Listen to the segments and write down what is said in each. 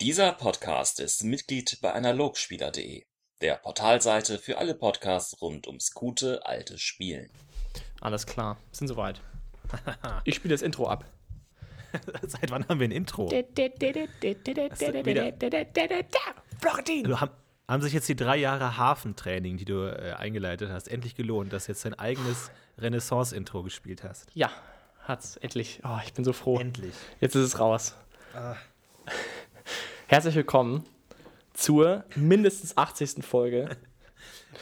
Dieser Podcast ist Mitglied bei Analogspieler.de, der Portalseite für alle Podcasts rund ums gute alte Spielen. Alles klar, sind soweit. Ich spiele das Intro ab. Seit wann haben wir ein Intro? Florentin! Also haben, haben sich jetzt die drei Jahre Hafentraining, die du äh, eingeleitet hast, endlich gelohnt, dass du jetzt dein eigenes Renaissance-Intro gespielt hast? Ja, hat's endlich. Oh, ich bin so froh. Endlich. Jetzt ist es raus. Herzlich willkommen zur mindestens 80. Folge.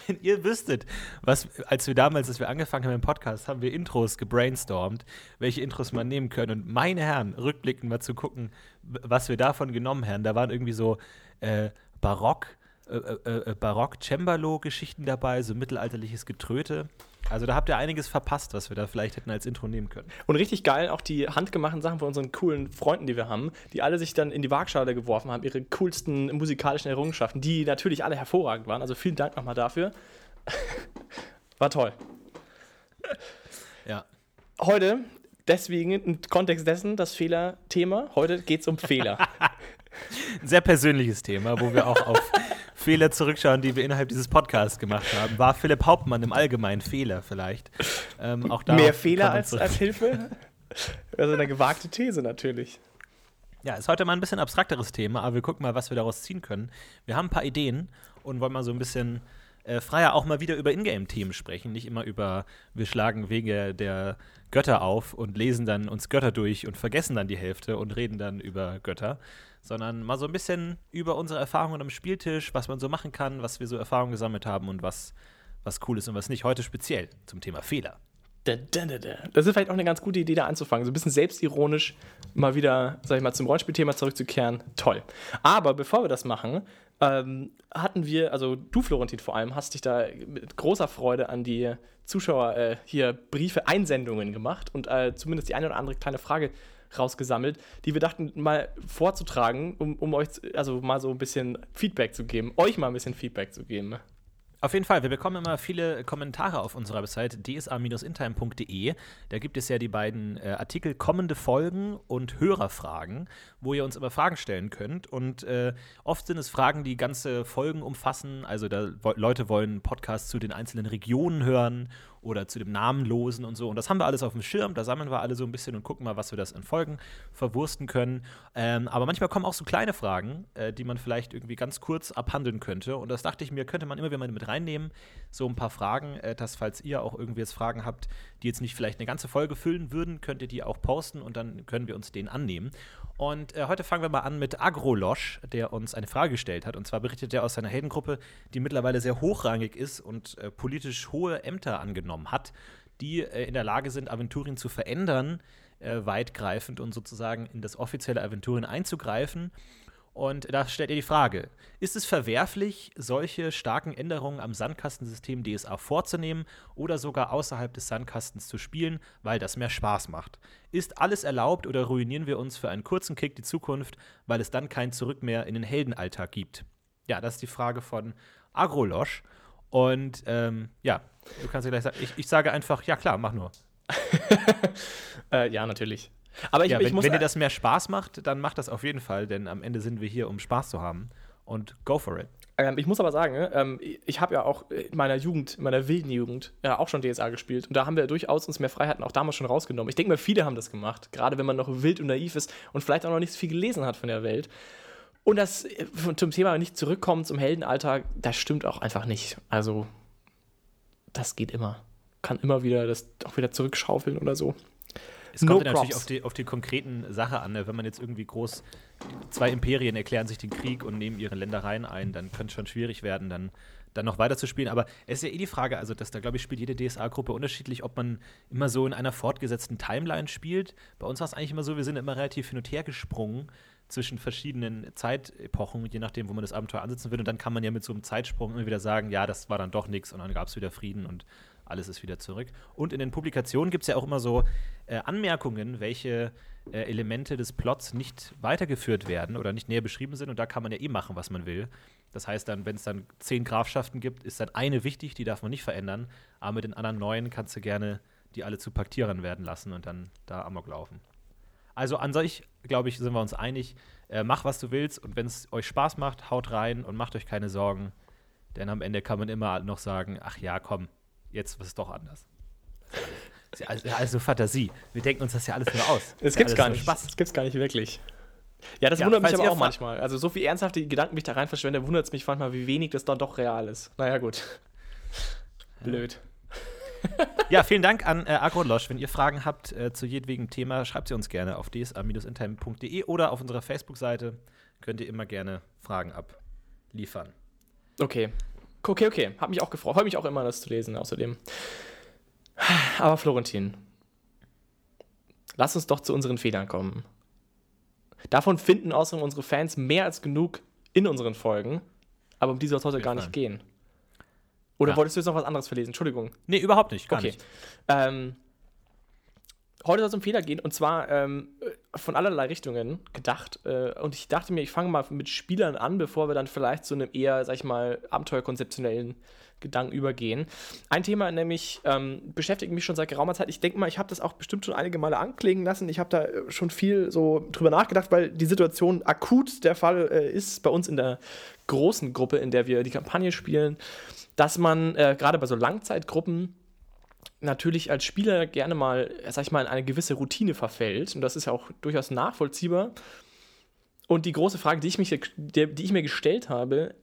Wenn ihr wüsstet, was, als wir damals, als wir angefangen haben im Podcast, haben wir Intros gebrainstormt, welche Intros man nehmen können. Und meine Herren, rückblickend mal zu gucken, was wir davon genommen haben. Da waren irgendwie so äh, Barock, äh, äh, äh, Barock-Cembalo-Geschichten dabei, so mittelalterliches Getröte. Also da habt ihr einiges verpasst, was wir da vielleicht hätten als Intro nehmen können. Und richtig geil auch die handgemachten Sachen von unseren coolen Freunden, die wir haben, die alle sich dann in die Waagschale geworfen haben, ihre coolsten musikalischen Errungenschaften, die natürlich alle hervorragend waren. Also vielen Dank nochmal dafür. War toll. Ja. Heute, deswegen im Kontext dessen, das Fehlerthema, heute geht es um Fehler. Ein sehr persönliches Thema, wo wir auch auf Fehler zurückschauen, die wir innerhalb dieses Podcasts gemacht haben. War Philipp Hauptmann im Allgemeinen Fehler vielleicht? Ähm, auch darauf Mehr Fehler als, als Hilfe? Also eine gewagte These natürlich. Ja, ist heute mal ein bisschen abstrakteres Thema, aber wir gucken mal, was wir daraus ziehen können. Wir haben ein paar Ideen und wollen mal so ein bisschen äh, freier auch mal wieder über Ingame-Themen sprechen. Nicht immer über, wir schlagen Wege der Götter auf und lesen dann uns Götter durch und vergessen dann die Hälfte und reden dann über Götter, sondern mal so ein bisschen über unsere Erfahrungen am Spieltisch, was man so machen kann, was wir so Erfahrungen gesammelt haben und was, was cool ist und was nicht. Heute speziell zum Thema Fehler. Da, da, da, da. Das ist vielleicht auch eine ganz gute Idee, da anzufangen. So ein bisschen selbstironisch mal wieder, sag ich mal, zum Rollenspielthema zurückzukehren. Toll. Aber bevor wir das machen, ähm, hatten wir, also du, Florentin, vor allem, hast dich da mit großer Freude an die Zuschauer äh, hier Briefe, Einsendungen gemacht und äh, zumindest die eine oder andere kleine Frage rausgesammelt, die wir dachten, mal vorzutragen, um, um euch, also mal so ein bisschen Feedback zu geben, euch mal ein bisschen Feedback zu geben. Auf jeden Fall, wir bekommen immer viele Kommentare auf unserer Website dsa-intime.de. Da gibt es ja die beiden äh, Artikel kommende Folgen und Hörerfragen, wo ihr uns immer Fragen stellen könnt. Und äh, oft sind es Fragen, die ganze Folgen umfassen. Also da Leute wollen Podcasts zu den einzelnen Regionen hören oder zu dem Namenlosen und so. Und das haben wir alles auf dem Schirm. Da sammeln wir alle so ein bisschen und gucken mal, was wir das in Folgen verwursten können. Ähm, aber manchmal kommen auch so kleine Fragen, äh, die man vielleicht irgendwie ganz kurz abhandeln könnte. Und das dachte ich mir, könnte man immer wieder mal mit reinnehmen. So ein paar Fragen, äh, dass falls ihr auch irgendwie jetzt Fragen habt, die jetzt nicht vielleicht eine ganze Folge füllen würden, könnt ihr die auch posten und dann können wir uns denen annehmen. Und äh, heute fangen wir mal an mit Agrolosch, der uns eine Frage gestellt hat. Und zwar berichtet er aus seiner Heldengruppe, die mittlerweile sehr hochrangig ist und äh, politisch hohe Ämter angenommen hat, die äh, in der Lage sind, Aventurien zu verändern, äh, weitgreifend und sozusagen in das offizielle Aventurien einzugreifen. Und da stellt er die Frage: Ist es verwerflich, solche starken Änderungen am Sandkastensystem DSA vorzunehmen oder sogar außerhalb des Sandkastens zu spielen, weil das mehr Spaß macht? Ist alles erlaubt oder ruinieren wir uns für einen kurzen Kick die Zukunft, weil es dann kein Zurück mehr in den Heldenalltag gibt? Ja, das ist die Frage von Agrolosch. Und ähm, ja, du kannst ja gleich sagen, ich, ich sage einfach, ja klar, mach nur. Äh, ja, natürlich. Aber ich, ja, ich wenn, muss wenn dir das mehr Spaß macht, dann macht das auf jeden Fall, denn am Ende sind wir hier, um Spaß zu haben. Und go for it. Ähm, ich muss aber sagen, ne, ähm, ich habe ja auch in meiner Jugend, in meiner wilden Jugend, ja auch schon DSA gespielt. Und da haben wir durchaus uns mehr Freiheiten auch damals schon rausgenommen. Ich denke mal, viele haben das gemacht. Gerade wenn man noch wild und naiv ist und vielleicht auch noch nicht so viel gelesen hat von der Welt. Und das äh, zum Thema nicht zurückkommen zum Heldenalltag, das stimmt auch einfach nicht. Also, das geht immer. Kann immer wieder das auch wieder zurückschaufeln oder so. Es kommt No ja natürlich auf die, auf die konkreten Sache an. Ne? Wenn man jetzt irgendwie groß, zwei Imperien erklären sich den Krieg und nehmen ihre Ländereien ein, dann könnte es schon schwierig werden, dann, dann noch weiter zu spielen. Aber es ist ja eh die Frage, also dass da, glaube ich, spielt jede DSA-Gruppe unterschiedlich, ob man immer so in einer fortgesetzten Timeline spielt. Bei uns war es eigentlich immer so, wir sind immer relativ hin und her gesprungen zwischen verschiedenen Zeitepochen, je nachdem, wo man das Abenteuer ansetzen will. Und dann kann man ja mit so einem Zeitsprung immer wieder sagen, ja, das war dann doch nichts und dann gab es wieder Frieden und alles ist wieder zurück. Und in den Publikationen gibt es ja auch immer so äh, Anmerkungen, welche äh, Elemente des Plots nicht weitergeführt werden oder nicht näher beschrieben sind. Und da kann man ja eh machen, was man will. Das heißt dann, wenn es dann zehn Grafschaften gibt, ist dann eine wichtig, die darf man nicht verändern. Aber mit den anderen neun kannst du gerne die alle zu Paktierern werden lassen und dann da Amok laufen. Also an sich, glaube ich, sind wir uns einig, Äh, mach, was du willst und wenn es euch Spaß macht, haut rein und macht euch keine Sorgen. Denn am Ende kann man immer noch sagen, ach ja, komm, jetzt ist es doch anders. Also, also Fantasie. Wir denken uns das ja alles nur aus. Das ja gibt's gar nur nicht. Spaß. Das gibt's gar nicht wirklich. Ja, das Ja, wundert mich aber auch manchmal. Also so viel ernsthafte Gedanken mich da rein verschwende, wundert es mich manchmal, wie wenig das dann doch real ist. Naja, gut. Blöd. Ja, vielen Dank an äh, Agrolosch. Wenn ihr Fragen habt äh, zu jedwegem Thema, schreibt sie uns gerne auf dsa-intime.de oder auf unserer Facebook-Seite. Könnt ihr immer gerne Fragen abliefern. Okay. Okay, okay. Hab mich auch gefreut. Freue mich auch immer, das zu lesen, außerdem. Aber Florentin, lass uns doch zu unseren Fehlern kommen. Davon finden außerdem unsere Fans mehr als genug in unseren Folgen, aber um die soll es heute gar nicht gehen. Oder Ja. wolltest du jetzt noch was anderes verlesen? Entschuldigung. Nee, überhaupt nicht. Gar okay. nicht. Ähm, heute soll es um Fehler gehen und zwar ähm, von allerlei Richtungen gedacht. Äh, und ich dachte mir, ich fange mal mit Spielern an, bevor wir dann vielleicht zu einem eher, sag ich mal, abenteuerkonzeptionellen Gedanken übergehen. Ein Thema nämlich ähm, beschäftigt mich schon seit geraumer Zeit. Ich denke mal, ich habe das auch bestimmt schon einige Male anklingen lassen. Ich habe da äh, schon viel so drüber nachgedacht, weil die Situation akut der Fall äh, ist bei uns in der großen Gruppe, in der wir die Kampagne spielen, dass man äh, gerade bei so Langzeitgruppen natürlich als Spieler gerne mal, sag ich mal, in eine gewisse Routine verfällt. Und das ist ja auch durchaus nachvollziehbar. Und die große Frage, die ich, mich, die ich mir gestellt habe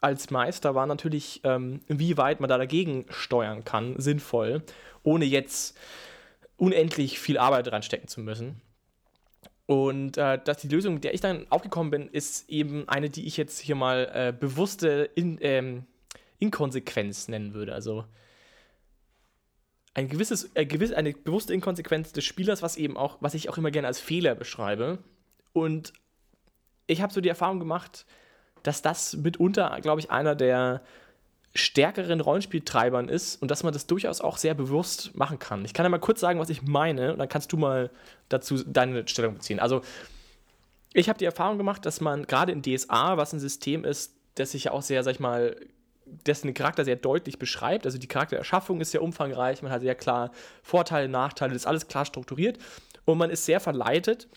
als Meister, war natürlich, ähm, wie weit man da dagegen steuern kann, sinnvoll, ohne jetzt unendlich viel Arbeit reinstecken zu müssen. Und äh, dass die Lösung, mit der ich dann aufgekommen bin, ist eben eine, die ich jetzt hier mal äh, bewusste In, ähm, Inkonsequenz nennen würde. Also ein gewisses, äh, gewiss, eine bewusste Inkonsequenz des Spielers, was eben auch, was ich auch immer gerne als Fehler beschreibe. Und ich habe so die Erfahrung gemacht, dass das mitunter, glaube ich, einer der stärkeren Rollenspieltreibern ist und dass man das durchaus auch sehr bewusst machen kann. Ich kann ja mal kurz sagen, was ich meine, und dann kannst du mal dazu deine Stellung beziehen. Also, ich habe die Erfahrung gemacht, dass man gerade in DSA, was ein System ist, das sich ja auch sehr, sag ich mal, dessen Charakter sehr deutlich beschreibt. Also die Charaktererschaffung ist sehr umfangreich, man hat sehr klar Vorteile, Nachteile, das ist alles klar strukturiert und man ist sehr verleitet,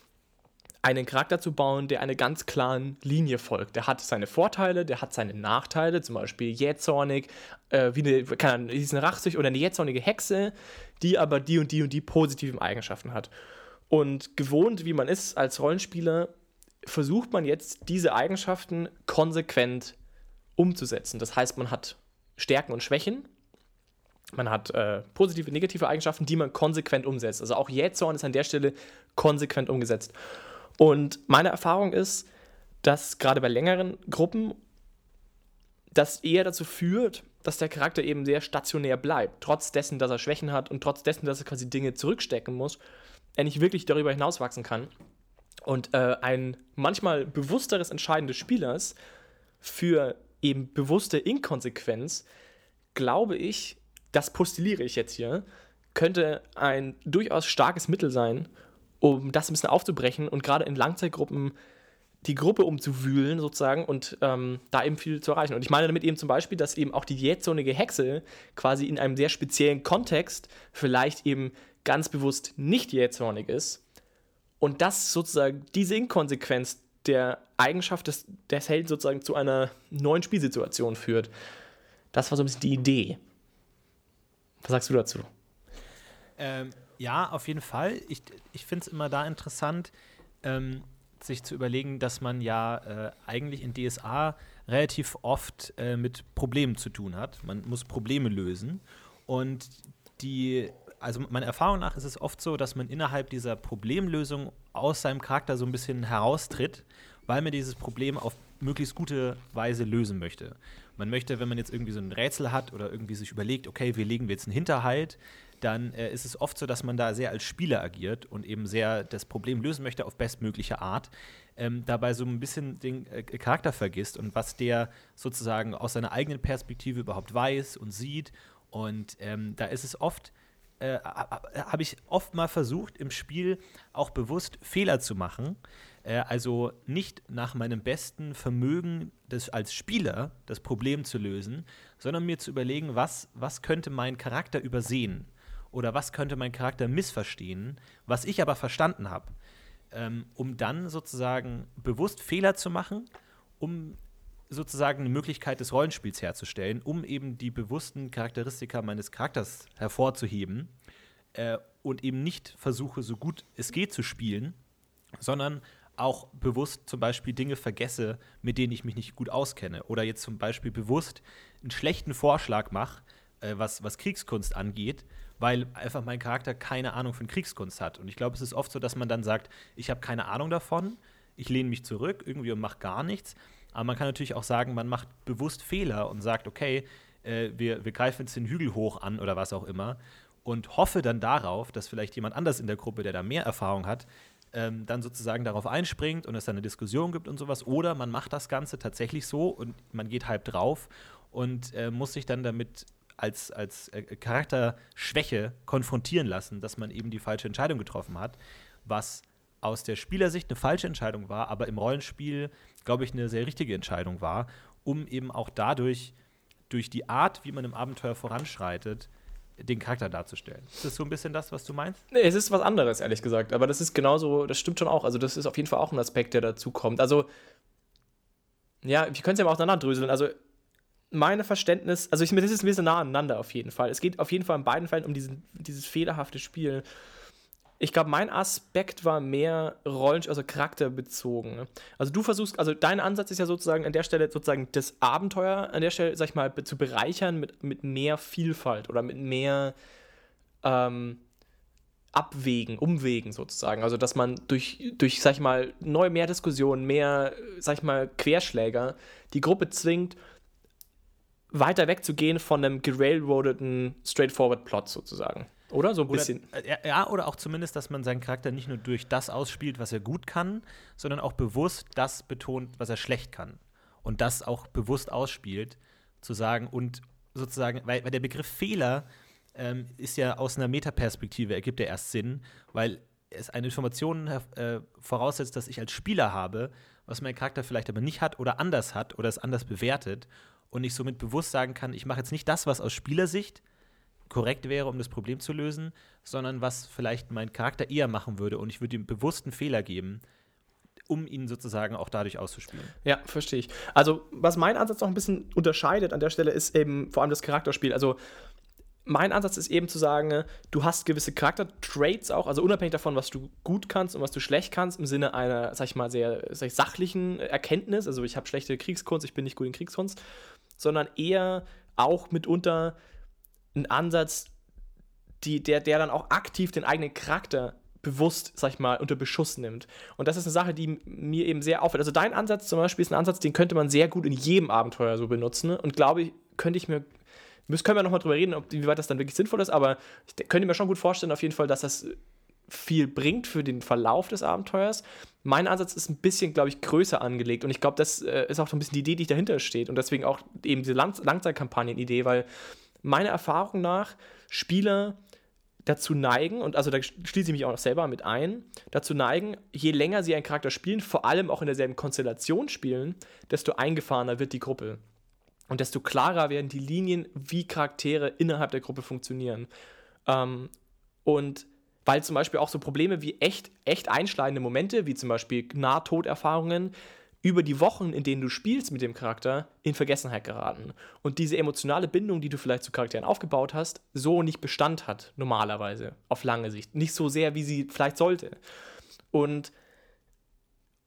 einen Charakter zu bauen, der einer ganz klaren Linie folgt. Der hat seine Vorteile, der hat seine Nachteile, zum Beispiel jähzornig, äh, wie eine, Ahnung, ist eine Rachsüch oder eine jähzornige Hexe, die aber die und die und die positiven Eigenschaften hat. Und gewohnt, wie man ist als Rollenspieler, versucht man jetzt diese Eigenschaften konsequent umzusetzen. Das heißt, man hat Stärken und Schwächen, man hat äh, positive, negative Eigenschaften, die man konsequent umsetzt. Also auch Jähzorn ist an der Stelle konsequent umgesetzt. Und meine Erfahrung ist, dass gerade bei längeren Gruppen das eher dazu führt, dass der Charakter eben sehr stationär bleibt, trotz dessen, dass er Schwächen hat und trotz dessen, dass er quasi Dinge zurückstecken muss, er nicht wirklich darüber hinauswachsen kann. Und äh, ein manchmal bewussteres Entscheiden des Spielers für eben bewusste Inkonsequenz, glaube ich, das postuliere ich jetzt hier, könnte ein durchaus starkes Mittel sein, um das ein bisschen aufzubrechen und gerade in Langzeitgruppen die Gruppe umzuwühlen sozusagen und ähm, da eben viel zu erreichen. Und ich meine damit eben zum Beispiel, dass eben auch die jähzornige Hexe quasi in einem sehr speziellen Kontext vielleicht eben ganz bewusst nicht jähzornig ist und das sozusagen diese Inkonsequenz der Eigenschaft des, des Helden sozusagen zu einer neuen Spielsituation führt. Das war so ein bisschen die Idee. Was sagst du dazu? Ähm, ja, auf jeden Fall. Ich, ich finde es immer da interessant, ähm, sich zu überlegen, dass man ja äh, eigentlich in DSA relativ oft äh, mit Problemen zu tun hat. Man muss Probleme lösen. Und die, also meiner Erfahrung nach ist es oft so, dass man innerhalb dieser Problemlösung aus seinem Charakter so ein bisschen heraustritt, weil man dieses Problem auf möglichst gute Weise lösen möchte. Man möchte, wenn man jetzt irgendwie so ein Rätsel hat oder irgendwie sich überlegt, okay, wie legen wir jetzt einen Hinterhalt, dann äh, ist es oft so, dass man da sehr als Spieler agiert und eben sehr das Problem lösen möchte auf bestmögliche Art, ähm, dabei so ein bisschen den äh, Charakter vergisst und was der sozusagen aus seiner eigenen Perspektive überhaupt weiß und sieht. Und ähm, da ist es oft, äh, habe ich oft mal versucht, im Spiel auch bewusst Fehler zu machen. Äh, also nicht nach meinem besten Vermögen des, als Spieler das Problem zu lösen, sondern mir zu überlegen, was, was könnte mein Charakter übersehen oder was könnte mein Charakter missverstehen, was ich aber verstanden habe. ähm, um dann sozusagen bewusst Fehler zu machen, um sozusagen eine Möglichkeit des Rollenspiels herzustellen, um eben die bewussten Charakteristika meines Charakters hervorzuheben äh, und eben nicht versuche, so gut es geht zu spielen, sondern auch bewusst zum Beispiel Dinge vergesse, mit denen ich mich nicht gut auskenne. Oder jetzt zum Beispiel bewusst einen schlechten Vorschlag mache, äh, was, was Kriegskunst angeht, weil einfach mein Charakter keine Ahnung von Kriegskunst hat. Und ich glaube, es ist oft so, dass man dann sagt, ich habe keine Ahnung davon, ich lehne mich zurück irgendwie und mache gar nichts. Aber man kann natürlich auch sagen, man macht bewusst Fehler und sagt, okay, äh, wir, wir greifen jetzt den Hügel hoch an oder was auch immer und hoffe dann darauf, dass vielleicht jemand anders in der Gruppe, der da mehr Erfahrung hat, ähm, dann sozusagen darauf einspringt und es dann eine Diskussion gibt und sowas. Oder man macht das Ganze tatsächlich so und man geht halb drauf und äh, muss sich dann damit als, als äh, Charakterschwäche konfrontieren lassen, dass man eben die falsche Entscheidung getroffen hat, was aus der Spielersicht eine falsche Entscheidung war, aber im Rollenspiel, glaube ich, eine sehr richtige Entscheidung war, um eben auch dadurch, durch die Art, wie man im Abenteuer voranschreitet, den Charakter darzustellen. Ist das so ein bisschen das, was du meinst? Nee, es ist was anderes, ehrlich gesagt. Aber das ist genauso, das stimmt schon auch. Also, das ist auf jeden Fall auch ein Aspekt, der dazu kommt. Also, ja, wir können es ja mal auseinanderdröseln. Also, meine Verständnis, also ich, das ist ein bisschen nah aneinander auf jeden Fall. Es geht auf jeden Fall in beiden Fällen um diesen, dieses fehlerhafte Spiel. Ich glaube, mein Aspekt war mehr Rollen, also charakterbezogen. Ne? Also du versuchst, also dein Ansatz ist ja sozusagen an der Stelle sozusagen das Abenteuer an der Stelle, sag ich mal, zu bereichern mit, mit mehr Vielfalt oder mit mehr ähm, Abwägen, Umwegen sozusagen. Also dass man durch, durch, sag ich mal, neu mehr Diskussionen, mehr, sag ich mal, Querschläger die Gruppe zwingt, weiter wegzugehen von einem gerailroadeten straightforward Plot sozusagen. Oder so ein bisschen. äh, ja, oder auch zumindest, dass man seinen Charakter nicht nur durch das ausspielt, was er gut kann, sondern auch bewusst das betont, was er schlecht kann. Und das auch bewusst ausspielt, zu sagen und sozusagen, weil, weil der Begriff Fehler ähm, ist ja aus einer Metaperspektive, ergibt er erst Sinn, weil es eine Information äh, voraussetzt, dass ich als Spieler habe, was mein Charakter vielleicht aber nicht hat oder anders hat oder es anders bewertet und ich somit bewusst sagen kann, ich mache jetzt nicht das, was aus Spielersicht korrekt wäre, um das Problem zu lösen, sondern was vielleicht mein Charakter eher machen würde und ich würde ihm bewussten Fehler geben, um ihn sozusagen auch dadurch auszuspielen. Ja, verstehe ich. Also, was mein Ansatz noch ein bisschen unterscheidet an der Stelle, ist eben vor allem das Charakterspiel. Also, mein Ansatz ist eben zu sagen, du hast gewisse Charaktertraits auch, also unabhängig davon, was du gut kannst und was du schlecht kannst, im Sinne einer, sag ich mal, sehr sag ich, sachlichen Erkenntnis. Also, ich habe schlechte Kriegskunst, ich bin nicht gut in Kriegskunst, sondern eher auch mitunter ein Ansatz, die, der, der dann auch aktiv den eigenen Charakter bewusst, sag ich mal, unter Beschuss nimmt. Und das ist eine Sache, die mir eben sehr auffällt. Also dein Ansatz zum Beispiel ist ein Ansatz, den könnte man sehr gut in jedem Abenteuer so benutzen. Und glaube ich, könnte ich mir, müssen, können wir nochmal drüber reden, ob, wie weit das dann wirklich sinnvoll ist, aber ich könnte mir schon gut vorstellen, auf jeden Fall, dass das viel bringt für den Verlauf des Abenteuers. Mein Ansatz ist ein bisschen, glaube ich, größer angelegt und ich glaube, das äh, ist auch so ein bisschen die Idee, die dahinter steht und deswegen auch eben diese Lang Langzeitkampagnen-Idee, weil meiner Erfahrung nach Spieler dazu neigen, und also da schließe ich mich auch noch selber mit ein, dazu neigen, je länger sie einen Charakter spielen, vor allem auch in derselben Konstellation spielen, desto eingefahrener wird die Gruppe. Und desto klarer werden die Linien, wie Charaktere innerhalb der Gruppe funktionieren. Ähm, und weil zum Beispiel auch so Probleme wie echt, echt einschneidende Momente, wie zum Beispiel Nahtoderfahrungen, über die Wochen, in denen du spielst mit dem Charakter, in Vergessenheit geraten. Und diese emotionale Bindung, die du vielleicht zu Charakteren aufgebaut hast, so nicht Bestand hat, normalerweise, auf lange Sicht. Nicht so sehr, wie sie vielleicht sollte. Und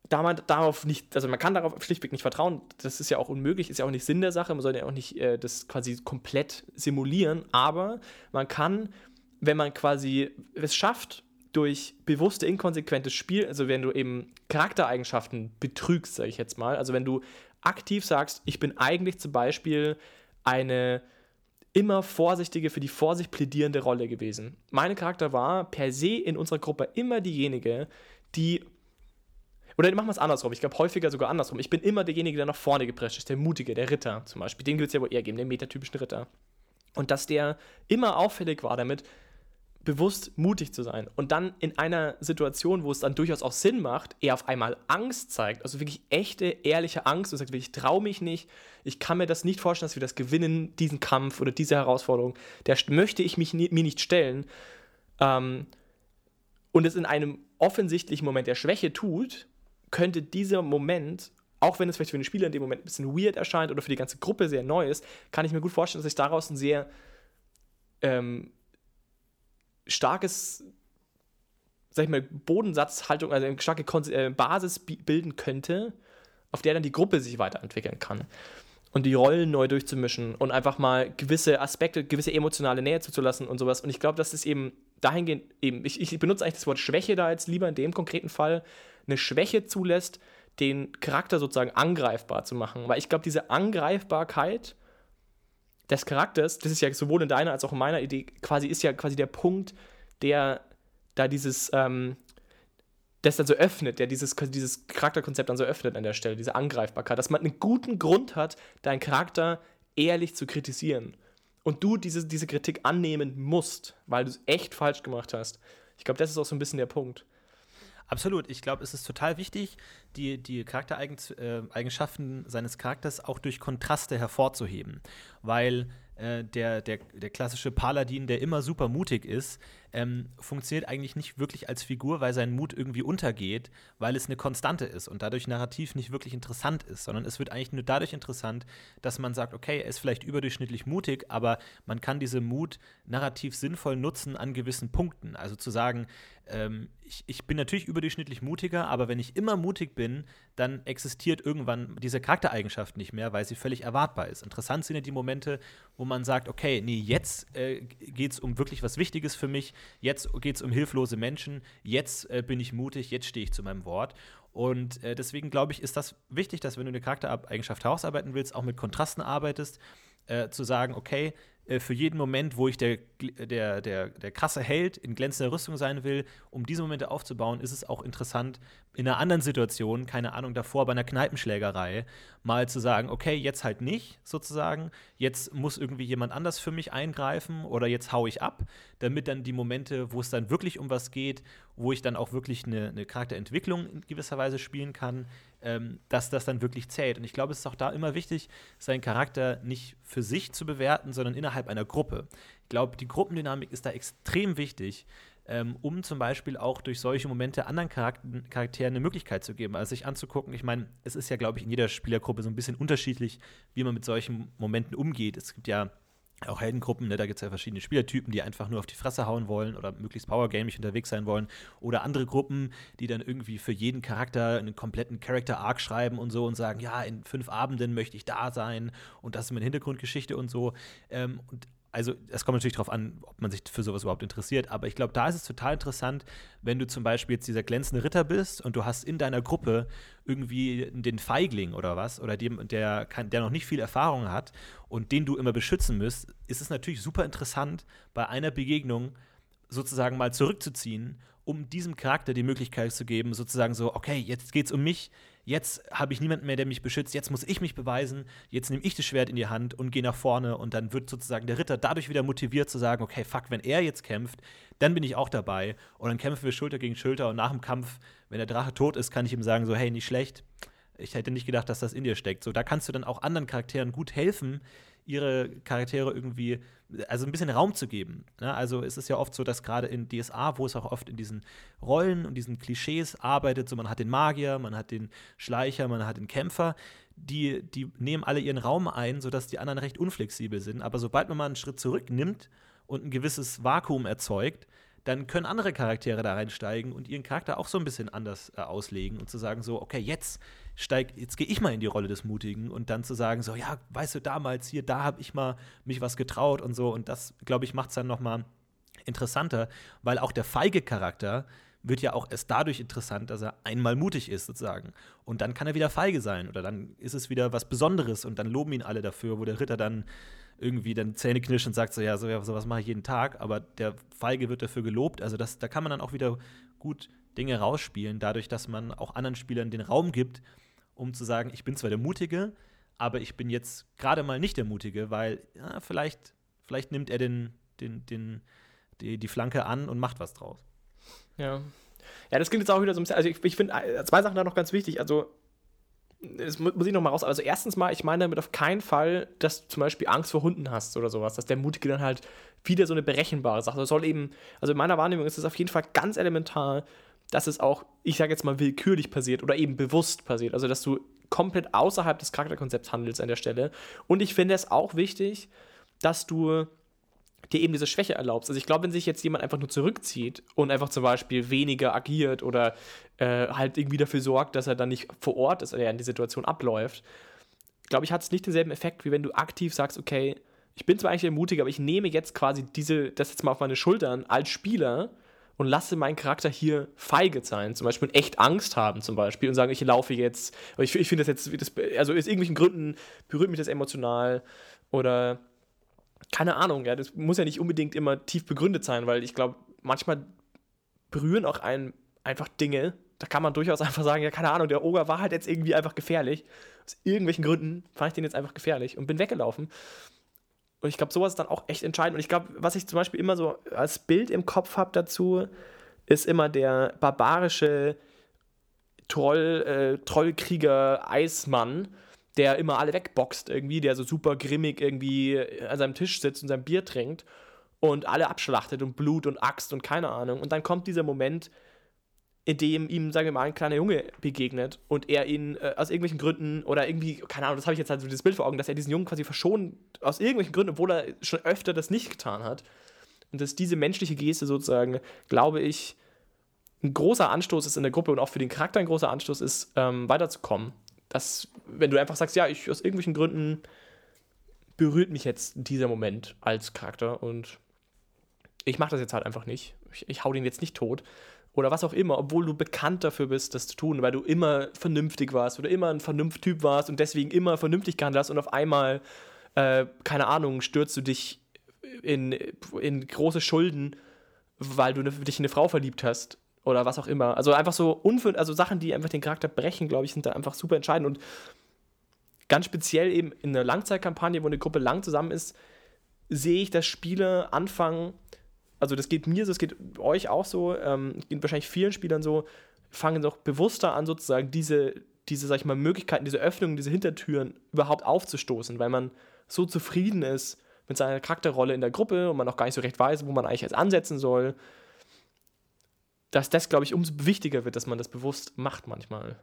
da man darauf nicht, also man kann darauf schlichtweg nicht vertrauen, das ist ja auch unmöglich, ist ja auch nicht Sinn der Sache, man soll ja auch nicht äh, das quasi komplett simulieren, aber man kann, wenn man quasi es schafft, durch bewusste, inkonsequentes Spiel, also wenn du eben Charaktereigenschaften betrügst, sage ich jetzt mal, also wenn du aktiv sagst, ich bin eigentlich zum Beispiel eine immer vorsichtige, für die Vorsicht plädierende Rolle gewesen. Mein Charakter war per se in unserer Gruppe immer diejenige, die oder machen wir es andersrum. Ich glaube häufiger sogar andersrum. Ich bin immer derjenige, der nach vorne geprescht ist, der Mutige, der Ritter zum Beispiel. Den wird es ja wohl eher geben, den metatypischen Ritter. Und dass der immer auffällig war damit, bewusst mutig zu sein und dann in einer Situation, wo es dann durchaus auch Sinn macht, er auf einmal Angst zeigt, also wirklich echte, ehrliche Angst und sagt, ich traue mich nicht, ich kann mir das nicht vorstellen, dass wir das gewinnen, diesen Kampf oder diese Herausforderung, der möchte ich mich nie, mir nicht stellen. Ähm, und es in einem offensichtlichen Moment der Schwäche tut, könnte dieser Moment, auch wenn es vielleicht für den Spieler in dem Moment ein bisschen weird erscheint oder für die ganze Gruppe sehr neu ist, kann ich mir gut vorstellen, dass sich daraus ein sehr ähm, starkes, sag ich mal, Bodensatzhaltung, also eine starke Kon äh, Basis bilden könnte, auf der dann die Gruppe sich weiterentwickeln kann. Und die Rollen neu durchzumischen und einfach mal gewisse Aspekte, gewisse emotionale Nähe zuzulassen und sowas. Und ich glaube, das ist eben dahingehend eben, ich, ich benutze eigentlich das Wort Schwäche da jetzt lieber in dem konkreten Fall, eine Schwäche zulässt, den Charakter sozusagen angreifbar zu machen. Weil ich glaube, diese Angreifbarkeit des Charakters, das ist ja sowohl in deiner als auch in meiner Idee, quasi ist ja quasi der Punkt, der da dieses, ähm, das dann so öffnet, der dieses, dieses Charakterkonzept dann so öffnet an der Stelle, diese Angreifbarkeit, dass man einen guten Grund hat, deinen Charakter ehrlich zu kritisieren. Und du diese, diese Kritik annehmen musst, weil du es echt falsch gemacht hast. Ich glaube, das ist auch so ein bisschen der Punkt. Absolut. Ich glaube, es ist total wichtig, die, die Charaktereigenschaften äh, seines Charakters auch durch Kontraste hervorzuheben. Weil äh, der, der, der klassische Paladin, der immer super mutig ist, ähm, funktioniert eigentlich nicht wirklich als Figur, weil sein Mut irgendwie untergeht, weil es eine Konstante ist und dadurch narrativ nicht wirklich interessant ist, sondern es wird eigentlich nur dadurch interessant, dass man sagt, okay, er ist vielleicht überdurchschnittlich mutig, aber man kann diese Mut narrativ sinnvoll nutzen an gewissen Punkten. Also zu sagen, ähm, ich, ich bin natürlich überdurchschnittlich mutiger, aber wenn ich immer mutig bin, dann existiert irgendwann diese Charaktereigenschaft nicht mehr, weil sie völlig erwartbar ist. Interessant sind ja die Momente, wo man sagt, okay, nee, jetzt äh, geht es um wirklich was Wichtiges für mich, jetzt geht es um hilflose Menschen, jetzt äh, bin ich mutig, jetzt stehe ich zu meinem Wort. Und äh, deswegen glaube ich, ist das wichtig, dass wenn du eine Charaktereigenschaft herausarbeiten willst, auch mit Kontrasten arbeitest, äh, zu sagen, okay, äh, für jeden Moment, wo ich der, der, der, der krasse Held in glänzender Rüstung sein will, um diese Momente aufzubauen, ist es auch interessant, in einer anderen Situation, keine Ahnung, davor bei einer Kneipenschlägerei, mal zu sagen, okay, jetzt halt nicht, sozusagen, jetzt muss irgendwie jemand anders für mich eingreifen oder jetzt hau ich ab, damit dann die Momente, wo es dann wirklich um was geht, wo ich dann auch wirklich eine, eine Charakterentwicklung in gewisser Weise spielen kann, ähm, dass das dann wirklich zählt. Und ich glaube, es ist auch da immer wichtig, seinen Charakter nicht für sich zu bewerten, sondern innerhalb einer Gruppe. Ich glaube, die Gruppendynamik ist da extrem wichtig, ähm, um zum Beispiel auch durch solche Momente anderen Charakter Charakteren eine Möglichkeit zu geben, also sich anzugucken. Ich meine, es ist ja, glaube ich, in jeder Spielergruppe so ein bisschen unterschiedlich, wie man mit solchen Momenten umgeht. Es gibt ja auch Heldengruppen, ne, da gibt es ja verschiedene Spielertypen, die einfach nur auf die Fresse hauen wollen oder möglichst powergamig unterwegs sein wollen. Oder andere Gruppen, die dann irgendwie für jeden Charakter einen kompletten Character-Arc schreiben und so und sagen, ja, in fünf Abenden möchte ich da sein und das ist meine Hintergrundgeschichte und so. Ähm, und also es kommt natürlich darauf an, ob man sich für sowas überhaupt interessiert, aber ich glaube, da ist es total interessant, wenn du zum Beispiel jetzt dieser glänzende Ritter bist und du hast in deiner Gruppe irgendwie den Feigling oder was, oder dem, der, kann, der noch nicht viel Erfahrung hat und den du immer beschützen müsst, ist es natürlich super interessant, bei einer Begegnung sozusagen mal zurückzuziehen, um diesem Charakter die Möglichkeit zu geben, sozusagen so, okay, jetzt geht's um mich, jetzt habe ich niemanden mehr, der mich beschützt, jetzt muss ich mich beweisen, jetzt nehme ich das Schwert in die Hand und gehe nach vorne und dann wird sozusagen der Ritter dadurch wieder motiviert zu sagen, okay, fuck, wenn er jetzt kämpft, dann bin ich auch dabei und dann kämpfen wir Schulter gegen Schulter und nach dem Kampf, wenn der Drache tot ist, kann ich ihm sagen, so, hey, nicht schlecht, ich hätte nicht gedacht, dass das in dir steckt. So, da kannst du dann auch anderen Charakteren gut helfen, ihre Charaktere irgendwie, also ein bisschen Raum zu geben. Ne? Also es ist ja oft so, dass gerade in DSA, wo es auch oft in diesen Rollen und diesen Klischees arbeitet, so man hat den Magier, man hat den Schleicher, man hat den Kämpfer, die, die nehmen alle ihren Raum ein, sodass die anderen recht unflexibel sind. Aber sobald man mal einen Schritt zurücknimmt und ein gewisses Vakuum erzeugt, dann können andere Charaktere da reinsteigen und ihren Charakter auch so ein bisschen anders äh, auslegen und zu sagen so, okay, jetzt steig, jetzt gehe ich mal in die Rolle des Mutigen und dann zu sagen so, ja, weißt du, damals hier, da habe ich mal mich was getraut und so und das, glaube ich, macht es dann noch mal interessanter, weil auch der feige Charakter wird ja auch erst dadurch interessant, dass er einmal mutig ist sozusagen und dann kann er wieder feige sein oder dann ist es wieder was Besonderes und dann loben ihn alle dafür, wo der Ritter dann irgendwie dann Zähne knirscht und sagt so, ja, so, ja, sowas mache ich jeden Tag, aber der Feige wird dafür gelobt. Also das, da kann man dann auch wieder gut Dinge rausspielen, dadurch, dass man auch anderen Spielern den Raum gibt, um zu sagen, ich bin zwar der Mutige, aber ich bin jetzt gerade mal nicht der Mutige, weil ja, vielleicht, vielleicht nimmt er den, den, den, die, die Flanke an und macht was draus. Ja. Ja, das klingt jetzt auch wieder so ein bisschen, also ich, ich finde äh, zwei Sachen da noch ganz wichtig. Also das muss ich noch mal raus. Also erstens mal, ich meine damit auf keinen Fall, dass du zum Beispiel Angst vor Hunden hast oder sowas, dass der Mutige dann halt wieder so eine berechenbare Sache. Das soll eben, also in meiner Wahrnehmung ist es auf jeden Fall ganz elementar, dass es auch, ich sage jetzt mal, willkürlich passiert oder eben bewusst passiert. Also, dass du komplett außerhalb des Charakterkonzepts handelst an der Stelle. Und ich finde es auch wichtig, dass du dir eben diese Schwäche erlaubst. Also ich glaube, wenn sich jetzt jemand einfach nur zurückzieht und einfach zum Beispiel weniger agiert oder äh, halt irgendwie dafür sorgt, dass er dann nicht vor Ort ist, oder er in die Situation abläuft, glaube ich, hat es nicht denselben Effekt, wie wenn du aktiv sagst, okay, ich bin zwar eigentlich ermutigt, aber ich nehme jetzt quasi diese, das jetzt mal auf meine Schultern als Spieler und lasse meinen Charakter hier feige sein, zum Beispiel echt Angst haben zum Beispiel und sagen, ich laufe jetzt, ich, ich finde das jetzt, das, also aus irgendwelchen Gründen berührt mich das emotional oder keine Ahnung, ja, das muss ja nicht unbedingt immer tief begründet sein, weil ich glaube, manchmal berühren auch einen einfach Dinge, da kann man durchaus einfach sagen, ja, keine Ahnung, der Oger war halt jetzt irgendwie einfach gefährlich. Aus irgendwelchen Gründen fand ich den jetzt einfach gefährlich und bin weggelaufen. Und ich glaube, sowas ist dann auch echt entscheidend. Und ich glaube, was ich zum Beispiel immer so als Bild im Kopf habe dazu, ist immer der barbarische Troll, äh, Trollkrieger Eismann, der immer alle wegboxt irgendwie, der so super grimmig irgendwie an seinem Tisch sitzt und sein Bier trinkt und alle abschlachtet und Blut und Axt und keine Ahnung. Und dann kommt dieser Moment, in dem ihm, sagen wir mal, ein kleiner Junge begegnet und er ihn äh, aus irgendwelchen Gründen oder irgendwie, keine Ahnung, das habe ich jetzt halt so dieses Bild vor Augen, dass er diesen Jungen quasi verschont aus irgendwelchen Gründen, obwohl er schon öfter das nicht getan hat. Und dass diese menschliche Geste sozusagen, glaube ich, ein großer Anstoß ist in der Gruppe und auch für den Charakter ein großer Anstoß ist, ähm, weiterzukommen. Dass, wenn du einfach sagst, ja, ich aus irgendwelchen Gründen berührt mich jetzt dieser Moment als Charakter und ich mache das jetzt halt einfach nicht. Ich, ich hau den jetzt nicht tot oder was auch immer, obwohl du bekannt dafür bist, das zu tun, weil du immer vernünftig warst oder immer ein Vernunfttyp warst und deswegen immer vernünftig gehandelt hast und auf einmal, äh, keine Ahnung, stürzt du dich in, in große Schulden, weil du ne, dich in eine Frau verliebt hast oder was auch immer. Also einfach so unfün also Sachen, die einfach den Charakter brechen, glaube ich, sind da einfach super entscheidend und ganz speziell eben in einer Langzeitkampagne, wo eine Gruppe lang zusammen ist, sehe ich, dass Spiele anfangen, also das geht mir so, es geht euch auch so, ähm, geht wahrscheinlich vielen Spielern so, fangen doch bewusster an, sozusagen diese, diese, sag ich mal, Möglichkeiten, diese Öffnungen, diese Hintertüren überhaupt aufzustoßen, weil man so zufrieden ist mit seiner Charakterrolle in der Gruppe und man auch gar nicht so recht weiß, wo man eigentlich jetzt ansetzen soll, dass das, glaube ich, umso wichtiger wird, dass man das bewusst macht manchmal.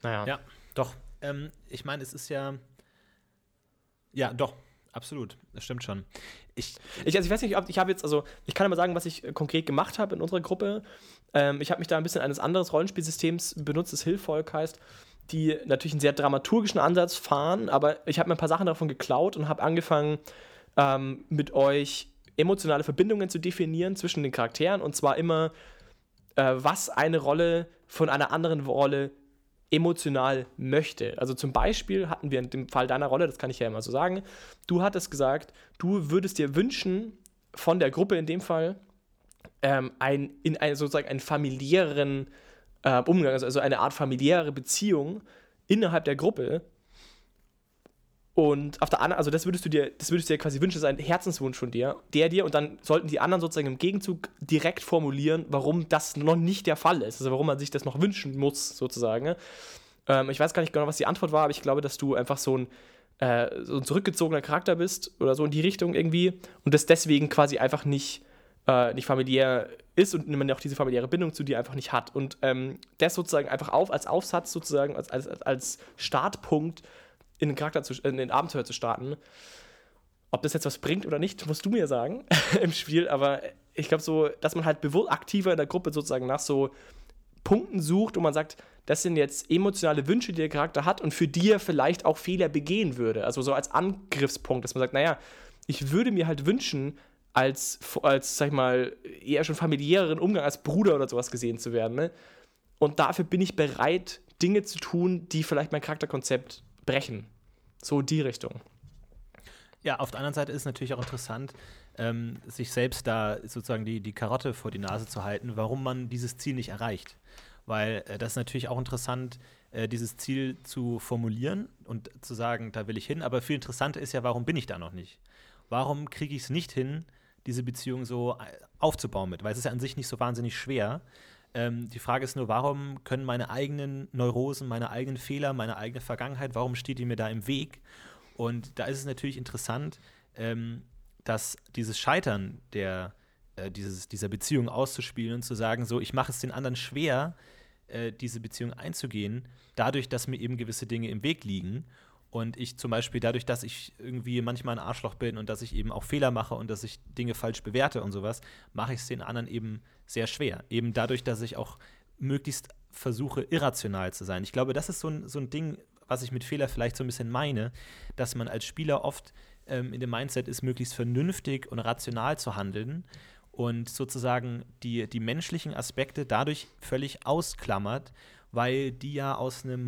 Naja. Ja, doch. Ähm, ich meine, es ist ja. Ja, doch. Absolut, das stimmt schon. Ich, ich, also ich weiß nicht, ob ich habe jetzt, also ich kann immer sagen, was ich äh, konkret gemacht habe in unserer Gruppe. Ähm, ich habe mich da ein bisschen eines anderen Rollenspielsystems benutzt, das Hilfvolk heißt, die natürlich einen sehr dramaturgischen Ansatz fahren, aber ich habe mir ein paar Sachen davon geklaut und habe angefangen, ähm, mit euch emotionale Verbindungen zu definieren zwischen den Charakteren und zwar immer, äh, was eine Rolle von einer anderen Rolle emotional möchte. Also zum Beispiel hatten wir in dem Fall deiner Rolle, das kann ich ja immer so sagen, du hattest gesagt, du würdest dir wünschen, von der Gruppe in dem Fall, ähm, ein, in ein, sozusagen einen familiären äh, Umgang, also, also eine Art familiäre Beziehung innerhalb der Gruppe, und auf der anderen, also das würdest du dir, das würdest du dir quasi wünschen, das ist ein Herzenswunsch von dir, der dir, und dann sollten die anderen sozusagen im Gegenzug direkt formulieren, warum das noch nicht der Fall ist, also warum man sich das noch wünschen muss, sozusagen. Ähm, ich weiß gar nicht genau, was die Antwort war, aber ich glaube, dass du einfach so ein, äh, so ein zurückgezogener Charakter bist oder so in die Richtung irgendwie und das deswegen quasi einfach nicht, äh, nicht familiär ist und man auch diese familiäre Bindung zu dir einfach nicht hat. Und ähm, das sozusagen einfach auf, als Aufsatz sozusagen, als, als, als Startpunkt in den Charakter zu, in den Abenteuer zu starten. Ob das jetzt was bringt oder nicht, musst du mir sagen im Spiel, aber ich glaube so, dass man halt bewusst aktiver in der Gruppe sozusagen nach so Punkten sucht und man sagt, das sind jetzt emotionale Wünsche, die der Charakter hat und für die er vielleicht auch Fehler begehen würde. Also so als Angriffspunkt, dass man sagt, naja, ich würde mir halt wünschen, als, als sag ich mal, eher schon familiäreren Umgang als Bruder oder sowas gesehen zu werden. Ne? Und dafür bin ich bereit, Dinge zu tun, die vielleicht mein Charakterkonzept brechen. So die Richtung. Ja, auf der anderen Seite ist es natürlich auch interessant, ähm, sich selbst da sozusagen die, die Karotte vor die Nase zu halten, warum man dieses Ziel nicht erreicht. Weil äh, das ist natürlich auch interessant, äh, dieses Ziel zu formulieren und zu sagen, da will ich hin. Aber viel interessanter ist ja, warum bin ich da noch nicht? Warum kriege ich es nicht hin, diese Beziehung so äh, aufzubauen mit? Weil es ist ja an sich nicht so wahnsinnig schwer. Ähm, die Frage ist nur, warum können meine eigenen Neurosen, meine eigenen Fehler, meine eigene Vergangenheit, warum steht die mir da im Weg? Und da ist es natürlich interessant, ähm, dass dieses Scheitern der, äh, dieses, dieser Beziehung auszuspielen und zu sagen, so, ich mache es den anderen schwer, äh, diese Beziehung einzugehen, dadurch, dass mir eben gewisse Dinge im Weg liegen. Und ich zum Beispiel dadurch, dass ich irgendwie manchmal ein Arschloch bin und dass ich eben auch Fehler mache und dass ich Dinge falsch bewerte und sowas, mache ich es den anderen eben sehr schwer. Eben dadurch, dass ich auch möglichst versuche, irrational zu sein. Ich glaube, das ist so ein, so ein Ding, was ich mit Fehler vielleicht so ein bisschen meine, dass man als Spieler oft ähm, in dem Mindset ist, möglichst vernünftig und rational zu handeln und sozusagen die, die menschlichen Aspekte dadurch völlig ausklammert, weil die ja aus einem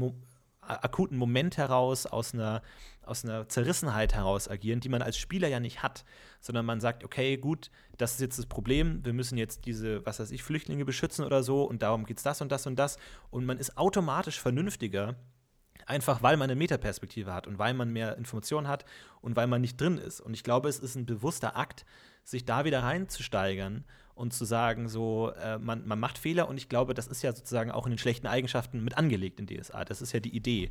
akuten Moment heraus, aus einer, aus einer Zerrissenheit heraus agieren, die man als Spieler ja nicht hat, sondern man sagt, okay, gut, das ist jetzt das Problem, wir müssen jetzt diese, was weiß ich, Flüchtlinge beschützen oder so und darum geht es das und das und das und man ist automatisch vernünftiger, einfach weil man eine Metaperspektive hat und weil man mehr Informationen hat und weil man nicht drin ist. Und ich glaube, es ist ein bewusster Akt, sich da wieder reinzusteigern und zu sagen, so, äh, man, man macht Fehler und ich glaube, das ist ja sozusagen auch in den schlechten Eigenschaften mit angelegt in DSA. Das ist ja die Idee.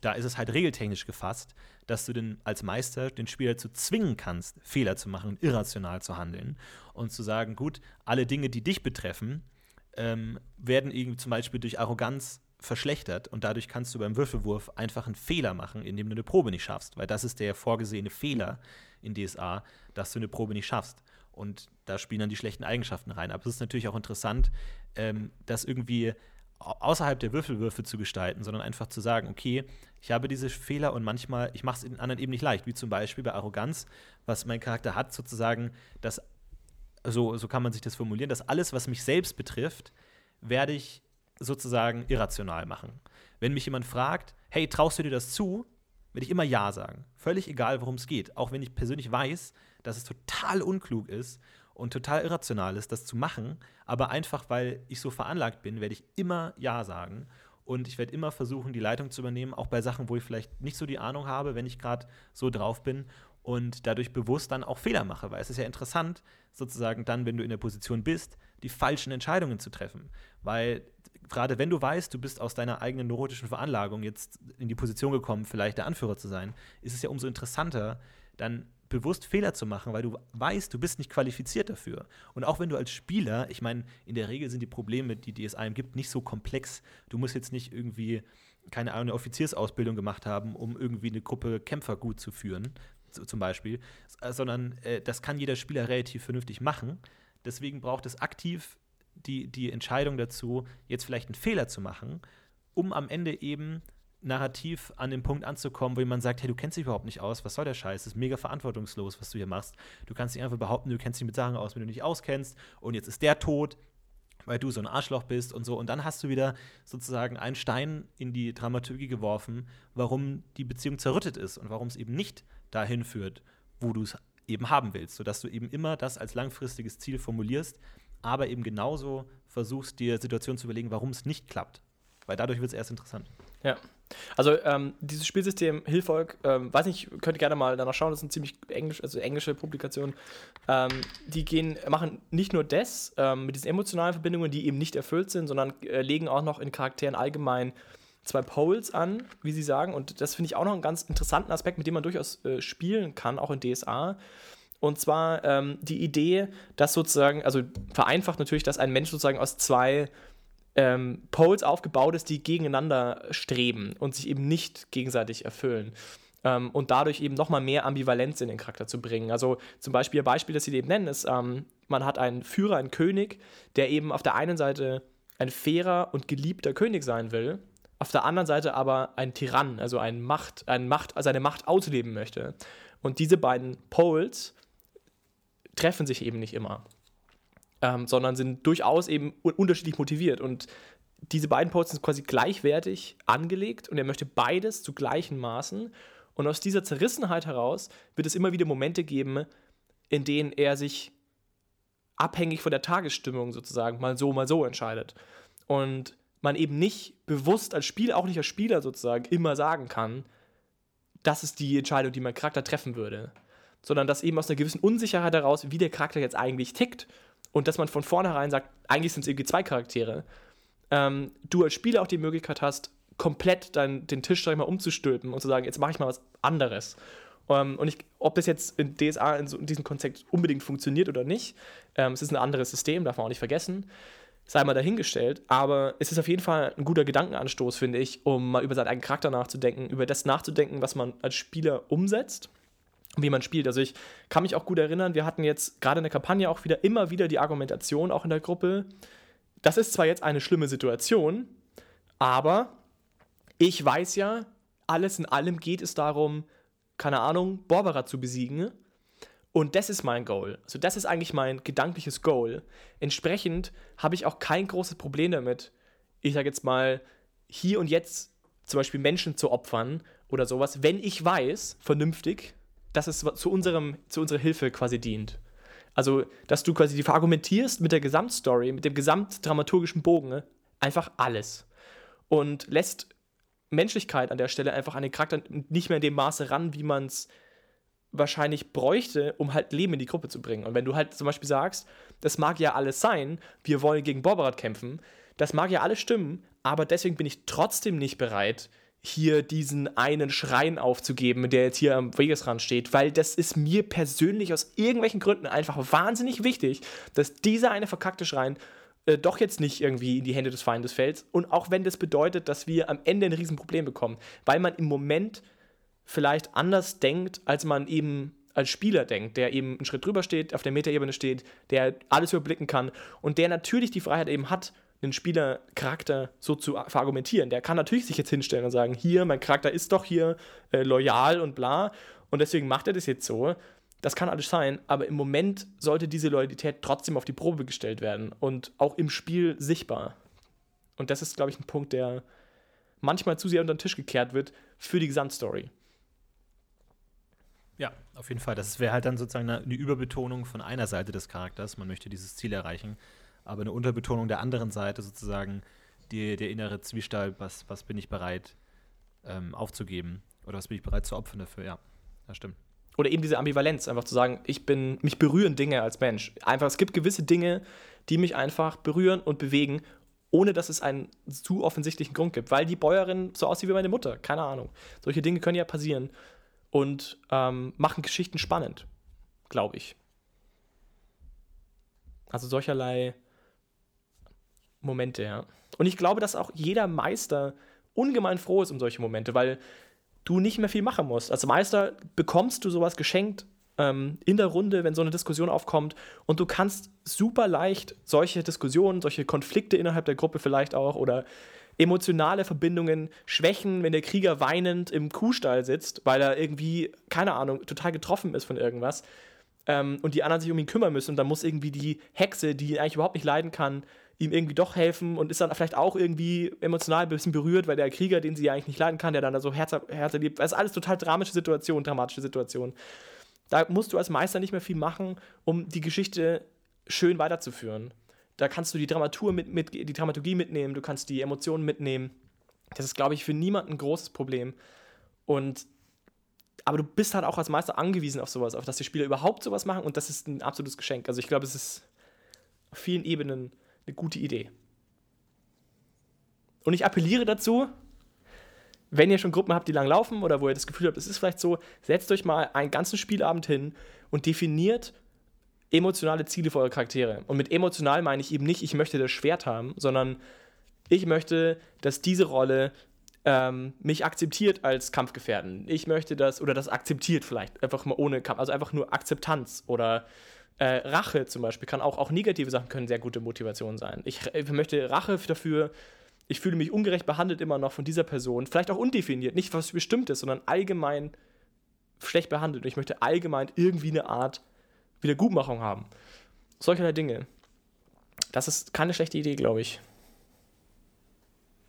Da ist es halt regeltechnisch gefasst, dass du den als Meister den Spieler zu zwingen kannst, Fehler zu machen irrational zu handeln und zu sagen, gut, alle Dinge, die dich betreffen, ähm, werden irgendwie zum Beispiel durch Arroganz verschlechtert und dadurch kannst du beim Würfelwurf einfach einen Fehler machen, indem du eine Probe nicht schaffst, weil das ist der vorgesehene Fehler in DSA, dass du eine Probe nicht schaffst. Und da spielen dann die schlechten Eigenschaften rein. Aber es ist natürlich auch interessant, ähm, das irgendwie außerhalb der Würfelwürfe zu gestalten, sondern einfach zu sagen, okay, ich habe diese Fehler und manchmal, ich mache es den anderen eben nicht leicht, wie zum Beispiel bei Arroganz, was mein Charakter hat, sozusagen, dass, so, so kann man sich das formulieren, dass alles, was mich selbst betrifft, werde ich sozusagen irrational machen. Wenn mich jemand fragt, hey, traust du dir das zu, werde ich immer Ja sagen. Völlig egal, worum es geht. Auch wenn ich persönlich weiß, dass es total unklug ist und total irrational ist, das zu machen. Aber einfach, weil ich so veranlagt bin, werde ich immer Ja sagen. Und ich werde immer versuchen, die Leitung zu übernehmen, auch bei Sachen, wo ich vielleicht nicht so die Ahnung habe, wenn ich gerade so drauf bin und dadurch bewusst dann auch Fehler mache. Weil es ist ja interessant, sozusagen dann, wenn du in der Position bist, die falschen Entscheidungen zu treffen. Weil gerade wenn du weißt, du bist aus deiner eigenen neurotischen Veranlagung jetzt in die Position gekommen, vielleicht der Anführer zu sein, ist es ja umso interessanter, dann bewusst Fehler zu machen, weil du weißt, du bist nicht qualifiziert dafür. Und auch wenn du als Spieler, ich meine, in der Regel sind die Probleme, die, es einem gibt, nicht so komplex. Du musst jetzt nicht irgendwie keine eine Offiziersausbildung gemacht haben, um irgendwie eine Gruppe Kämpfer gut zu führen, zum Beispiel, sondern äh, das kann jeder Spieler relativ vernünftig machen. Deswegen braucht es aktiv die, die Entscheidung dazu, jetzt vielleicht einen Fehler zu machen, um am Ende eben narrativ an den Punkt anzukommen, wo jemand sagt, hey, du kennst dich überhaupt nicht aus, was soll der Scheiß? Das ist mega verantwortungslos, was du hier machst. Du kannst dich einfach behaupten, du kennst dich mit Sachen aus, wenn du dich auskennst und jetzt ist der tot, weil du so ein Arschloch bist und so. Und dann hast du wieder sozusagen einen Stein in die Dramaturgie geworfen, warum die Beziehung zerrüttet ist und warum es eben nicht dahin führt, wo du es eben haben willst, sodass du eben immer das als langfristiges Ziel formulierst, aber eben genauso versuchst, dir Situationen zu überlegen, warum es nicht klappt. Weil dadurch wird es erst interessant. Ja. Also ähm, dieses Spielsystem Hilfolk, ähm, weiß nicht, könnt ihr gerne mal danach schauen, das sind ziemlich englisch, also englische Publikationen. Ähm, die gehen, machen nicht nur das ähm, mit diesen emotionalen Verbindungen, die eben nicht erfüllt sind, sondern äh, legen auch noch in Charakteren allgemein zwei Poles an, wie sie sagen. Und das finde ich auch noch einen ganz interessanten Aspekt, mit dem man durchaus äh, spielen kann, auch in DSA. Und zwar ähm, die Idee, dass sozusagen, also vereinfacht natürlich, dass ein Mensch sozusagen aus zwei ähm, Poles aufgebaut ist, die gegeneinander streben und sich eben nicht gegenseitig erfüllen. Ähm, und dadurch eben nochmal mehr Ambivalenz in den Charakter zu bringen. Also zum Beispiel, ein Beispiel, das sie eben nennen, ist, ähm, man hat einen Führer, einen König, der eben auf der einen Seite ein fairer und geliebter König sein will, auf der anderen Seite aber ein Tyrann, also ein Macht, ein Macht, seine Macht ausleben möchte. Und diese beiden Poles treffen sich eben nicht immer, ähm, sondern sind durchaus eben unterschiedlich motiviert. Und diese beiden Poles sind quasi gleichwertig angelegt und er möchte beides zu gleichen Maßen. Und aus dieser Zerrissenheit heraus wird es immer wieder Momente geben, in denen er sich abhängig von der Tagesstimmung sozusagen mal so, mal so entscheidet. Und man eben nicht bewusst als Spieler, auch nicht als Spieler sozusagen, immer sagen kann, das ist die Entscheidung, die mein Charakter treffen würde sondern dass eben aus einer gewissen Unsicherheit heraus, wie der Charakter jetzt eigentlich tickt und dass man von vornherein sagt, eigentlich sind es irgendwie zwei Charaktere, ähm, du als Spieler auch die Möglichkeit hast, komplett dein, den Tisch, sag ich mal, umzustülpen und zu sagen, jetzt mache ich mal was anderes. Ähm, und ich, ob das jetzt in DSA in, so, in diesem Konzept unbedingt funktioniert oder nicht, ähm, es ist ein anderes System, darf man auch nicht vergessen, sei mal dahingestellt. Aber es ist auf jeden Fall ein guter Gedankenanstoß, finde ich, um mal über seinen eigenen Charakter nachzudenken, über das nachzudenken, was man als Spieler umsetzt wie man spielt. Also ich kann mich auch gut erinnern, wir hatten jetzt gerade in der Kampagne auch wieder immer wieder die Argumentation, auch in der Gruppe, das ist zwar jetzt eine schlimme Situation, aber ich weiß ja, alles in allem geht es darum, keine Ahnung, Borbera zu besiegen. Und das ist mein Goal. Also das ist eigentlich mein gedankliches Goal. Entsprechend habe ich auch kein großes Problem damit, ich sage jetzt mal, hier und jetzt zum Beispiel Menschen zu opfern oder sowas, wenn ich weiß, vernünftig, dass es zu, unserem, zu unserer Hilfe quasi dient. Also, dass du quasi die verargumentierst mit der Gesamtstory, mit dem gesamtdramaturgischen Bogen, ne? einfach alles. Und lässt Menschlichkeit an der Stelle einfach an den Charakter nicht mehr in dem Maße ran, wie man es wahrscheinlich bräuchte, um halt Leben in die Gruppe zu bringen. Und wenn du halt zum Beispiel sagst, das mag ja alles sein, wir wollen gegen Borberat kämpfen, das mag ja alles stimmen, aber deswegen bin ich trotzdem nicht bereit, hier diesen einen Schrein aufzugeben, der jetzt hier am Wegesrand steht, weil das ist mir persönlich aus irgendwelchen Gründen einfach wahnsinnig wichtig, dass dieser eine verkackte Schrein äh, doch jetzt nicht irgendwie in die Hände des Feindes fällt. Und auch wenn das bedeutet, dass wir am Ende ein Riesenproblem bekommen, weil man im Moment vielleicht anders denkt, als man eben als Spieler denkt, der eben einen Schritt drüber steht, auf der Metaebene steht, der alles überblicken kann und der natürlich die Freiheit eben hat, einen Spielercharakter so zu verargumentieren. Der kann natürlich sich jetzt hinstellen und sagen, hier, mein Charakter ist doch hier äh, loyal und bla und deswegen macht er das jetzt so. Das kann alles sein, aber im Moment sollte diese Loyalität trotzdem auf die Probe gestellt werden und auch im Spiel sichtbar. Und das ist, glaube ich, ein Punkt, der manchmal zu sehr unter den Tisch gekehrt wird für die Gesamtstory. Ja, auf jeden Fall. Das wäre halt dann sozusagen eine, eine Überbetonung von einer Seite des Charakters. Man möchte dieses Ziel erreichen aber eine Unterbetonung der anderen Seite sozusagen, die, der innere Zwiespalt, was, was bin ich bereit ähm, aufzugeben oder was bin ich bereit zu opfern dafür, ja, das stimmt. Oder eben diese Ambivalenz, einfach zu sagen, ich bin, mich berühren Dinge als Mensch. Einfach, es gibt gewisse Dinge, die mich einfach berühren und bewegen, ohne dass es einen zu offensichtlichen Grund gibt. Weil die Bäuerin so aussieht wie meine Mutter, keine Ahnung. Solche Dinge können ja passieren und ähm, machen Geschichten spannend, glaube ich. Also solcherlei Momente, ja. Und ich glaube, dass auch jeder Meister ungemein froh ist um solche Momente, weil du nicht mehr viel machen musst. Als Meister bekommst du sowas geschenkt ähm, in der Runde, wenn so eine Diskussion aufkommt und du kannst super leicht solche Diskussionen, solche Konflikte innerhalb der Gruppe vielleicht auch oder emotionale Verbindungen schwächen, wenn der Krieger weinend im Kuhstall sitzt, weil er irgendwie, keine Ahnung, total getroffen ist von irgendwas ähm, und die anderen sich um ihn kümmern müssen und dann muss irgendwie die Hexe, die ihn eigentlich überhaupt nicht leiden kann, ihm irgendwie doch helfen und ist dann vielleicht auch irgendwie emotional ein bisschen berührt, weil der Krieger, den sie ja eigentlich nicht leiden kann, der dann da so Herz, Herz erlebt. Das ist alles total dramatische Situation, dramatische Situation. Da musst du als Meister nicht mehr viel machen, um die Geschichte schön weiterzuführen. Da kannst du die Dramatur mit, mit die Dramaturgie mitnehmen, du kannst die Emotionen mitnehmen. Das ist, glaube ich, für niemanden ein großes Problem. Und aber du bist halt auch als Meister angewiesen auf sowas, auf dass die Spieler überhaupt sowas machen und das ist ein absolutes Geschenk. Also ich glaube, es ist auf vielen Ebenen eine gute Idee. Und ich appelliere dazu, wenn ihr schon Gruppen habt, die lang laufen oder wo ihr das Gefühl habt, es ist vielleicht so, setzt euch mal einen ganzen Spielabend hin und definiert emotionale Ziele für eure Charaktere. Und mit emotional meine ich eben nicht, ich möchte das Schwert haben, sondern ich möchte, dass diese Rolle ähm, mich akzeptiert als Kampfgefährden. Ich möchte das, oder das akzeptiert vielleicht, einfach mal ohne Kampf, also einfach nur Akzeptanz oder äh, Rache zum Beispiel kann auch, auch negative Sachen können sehr gute Motivation sein. Ich, ich möchte Rache dafür, ich fühle mich ungerecht behandelt immer noch von dieser Person, vielleicht auch undefiniert, nicht was Bestimmtes, sondern allgemein schlecht behandelt. Und ich möchte allgemein irgendwie eine Art Wiedergutmachung haben. Solcherlei Dinge. Das ist keine schlechte Idee, glaube ich.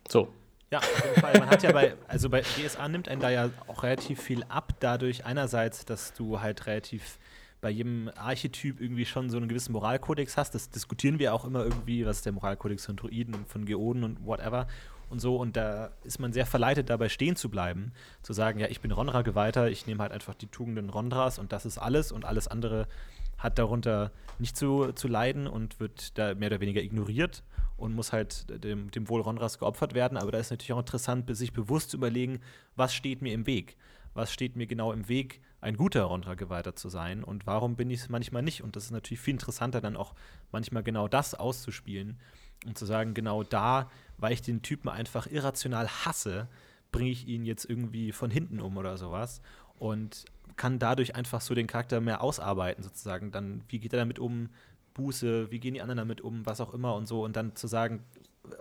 So. Ja, auf jeden Fall. Man hat ja bei, also bei DSA nimmt einen da ja auch relativ viel ab, dadurch einerseits, dass du halt relativ bei jedem Archetyp irgendwie schon so einen gewissen Moralkodex hast. Das diskutieren wir auch immer irgendwie, was ist der Moralkodex von Druiden und von Geoden und whatever und so. Und da ist man sehr verleitet, dabei stehen zu bleiben. Zu sagen, ja, ich bin Ronra-Geweihter, ich nehme halt einfach die Tugenden Rondras und das ist alles und alles andere hat darunter nicht zu, zu leiden und wird da mehr oder weniger ignoriert und muss halt dem, dem Wohl Rondras geopfert werden. Aber da ist natürlich auch interessant, sich bewusst zu überlegen, was steht mir im Weg was steht mir genau im Weg, ein guter Rondra-Geweihter zu sein und warum bin ich es manchmal nicht. Und das ist natürlich viel interessanter, dann auch manchmal genau das auszuspielen und zu sagen, genau da, weil ich den Typen einfach irrational hasse, bringe ich ihn jetzt irgendwie von hinten um oder sowas und kann dadurch einfach so den Charakter mehr ausarbeiten, sozusagen. Dann, wie geht er damit um? Buße, wie gehen die anderen damit um, was auch immer und so. Und dann zu sagen,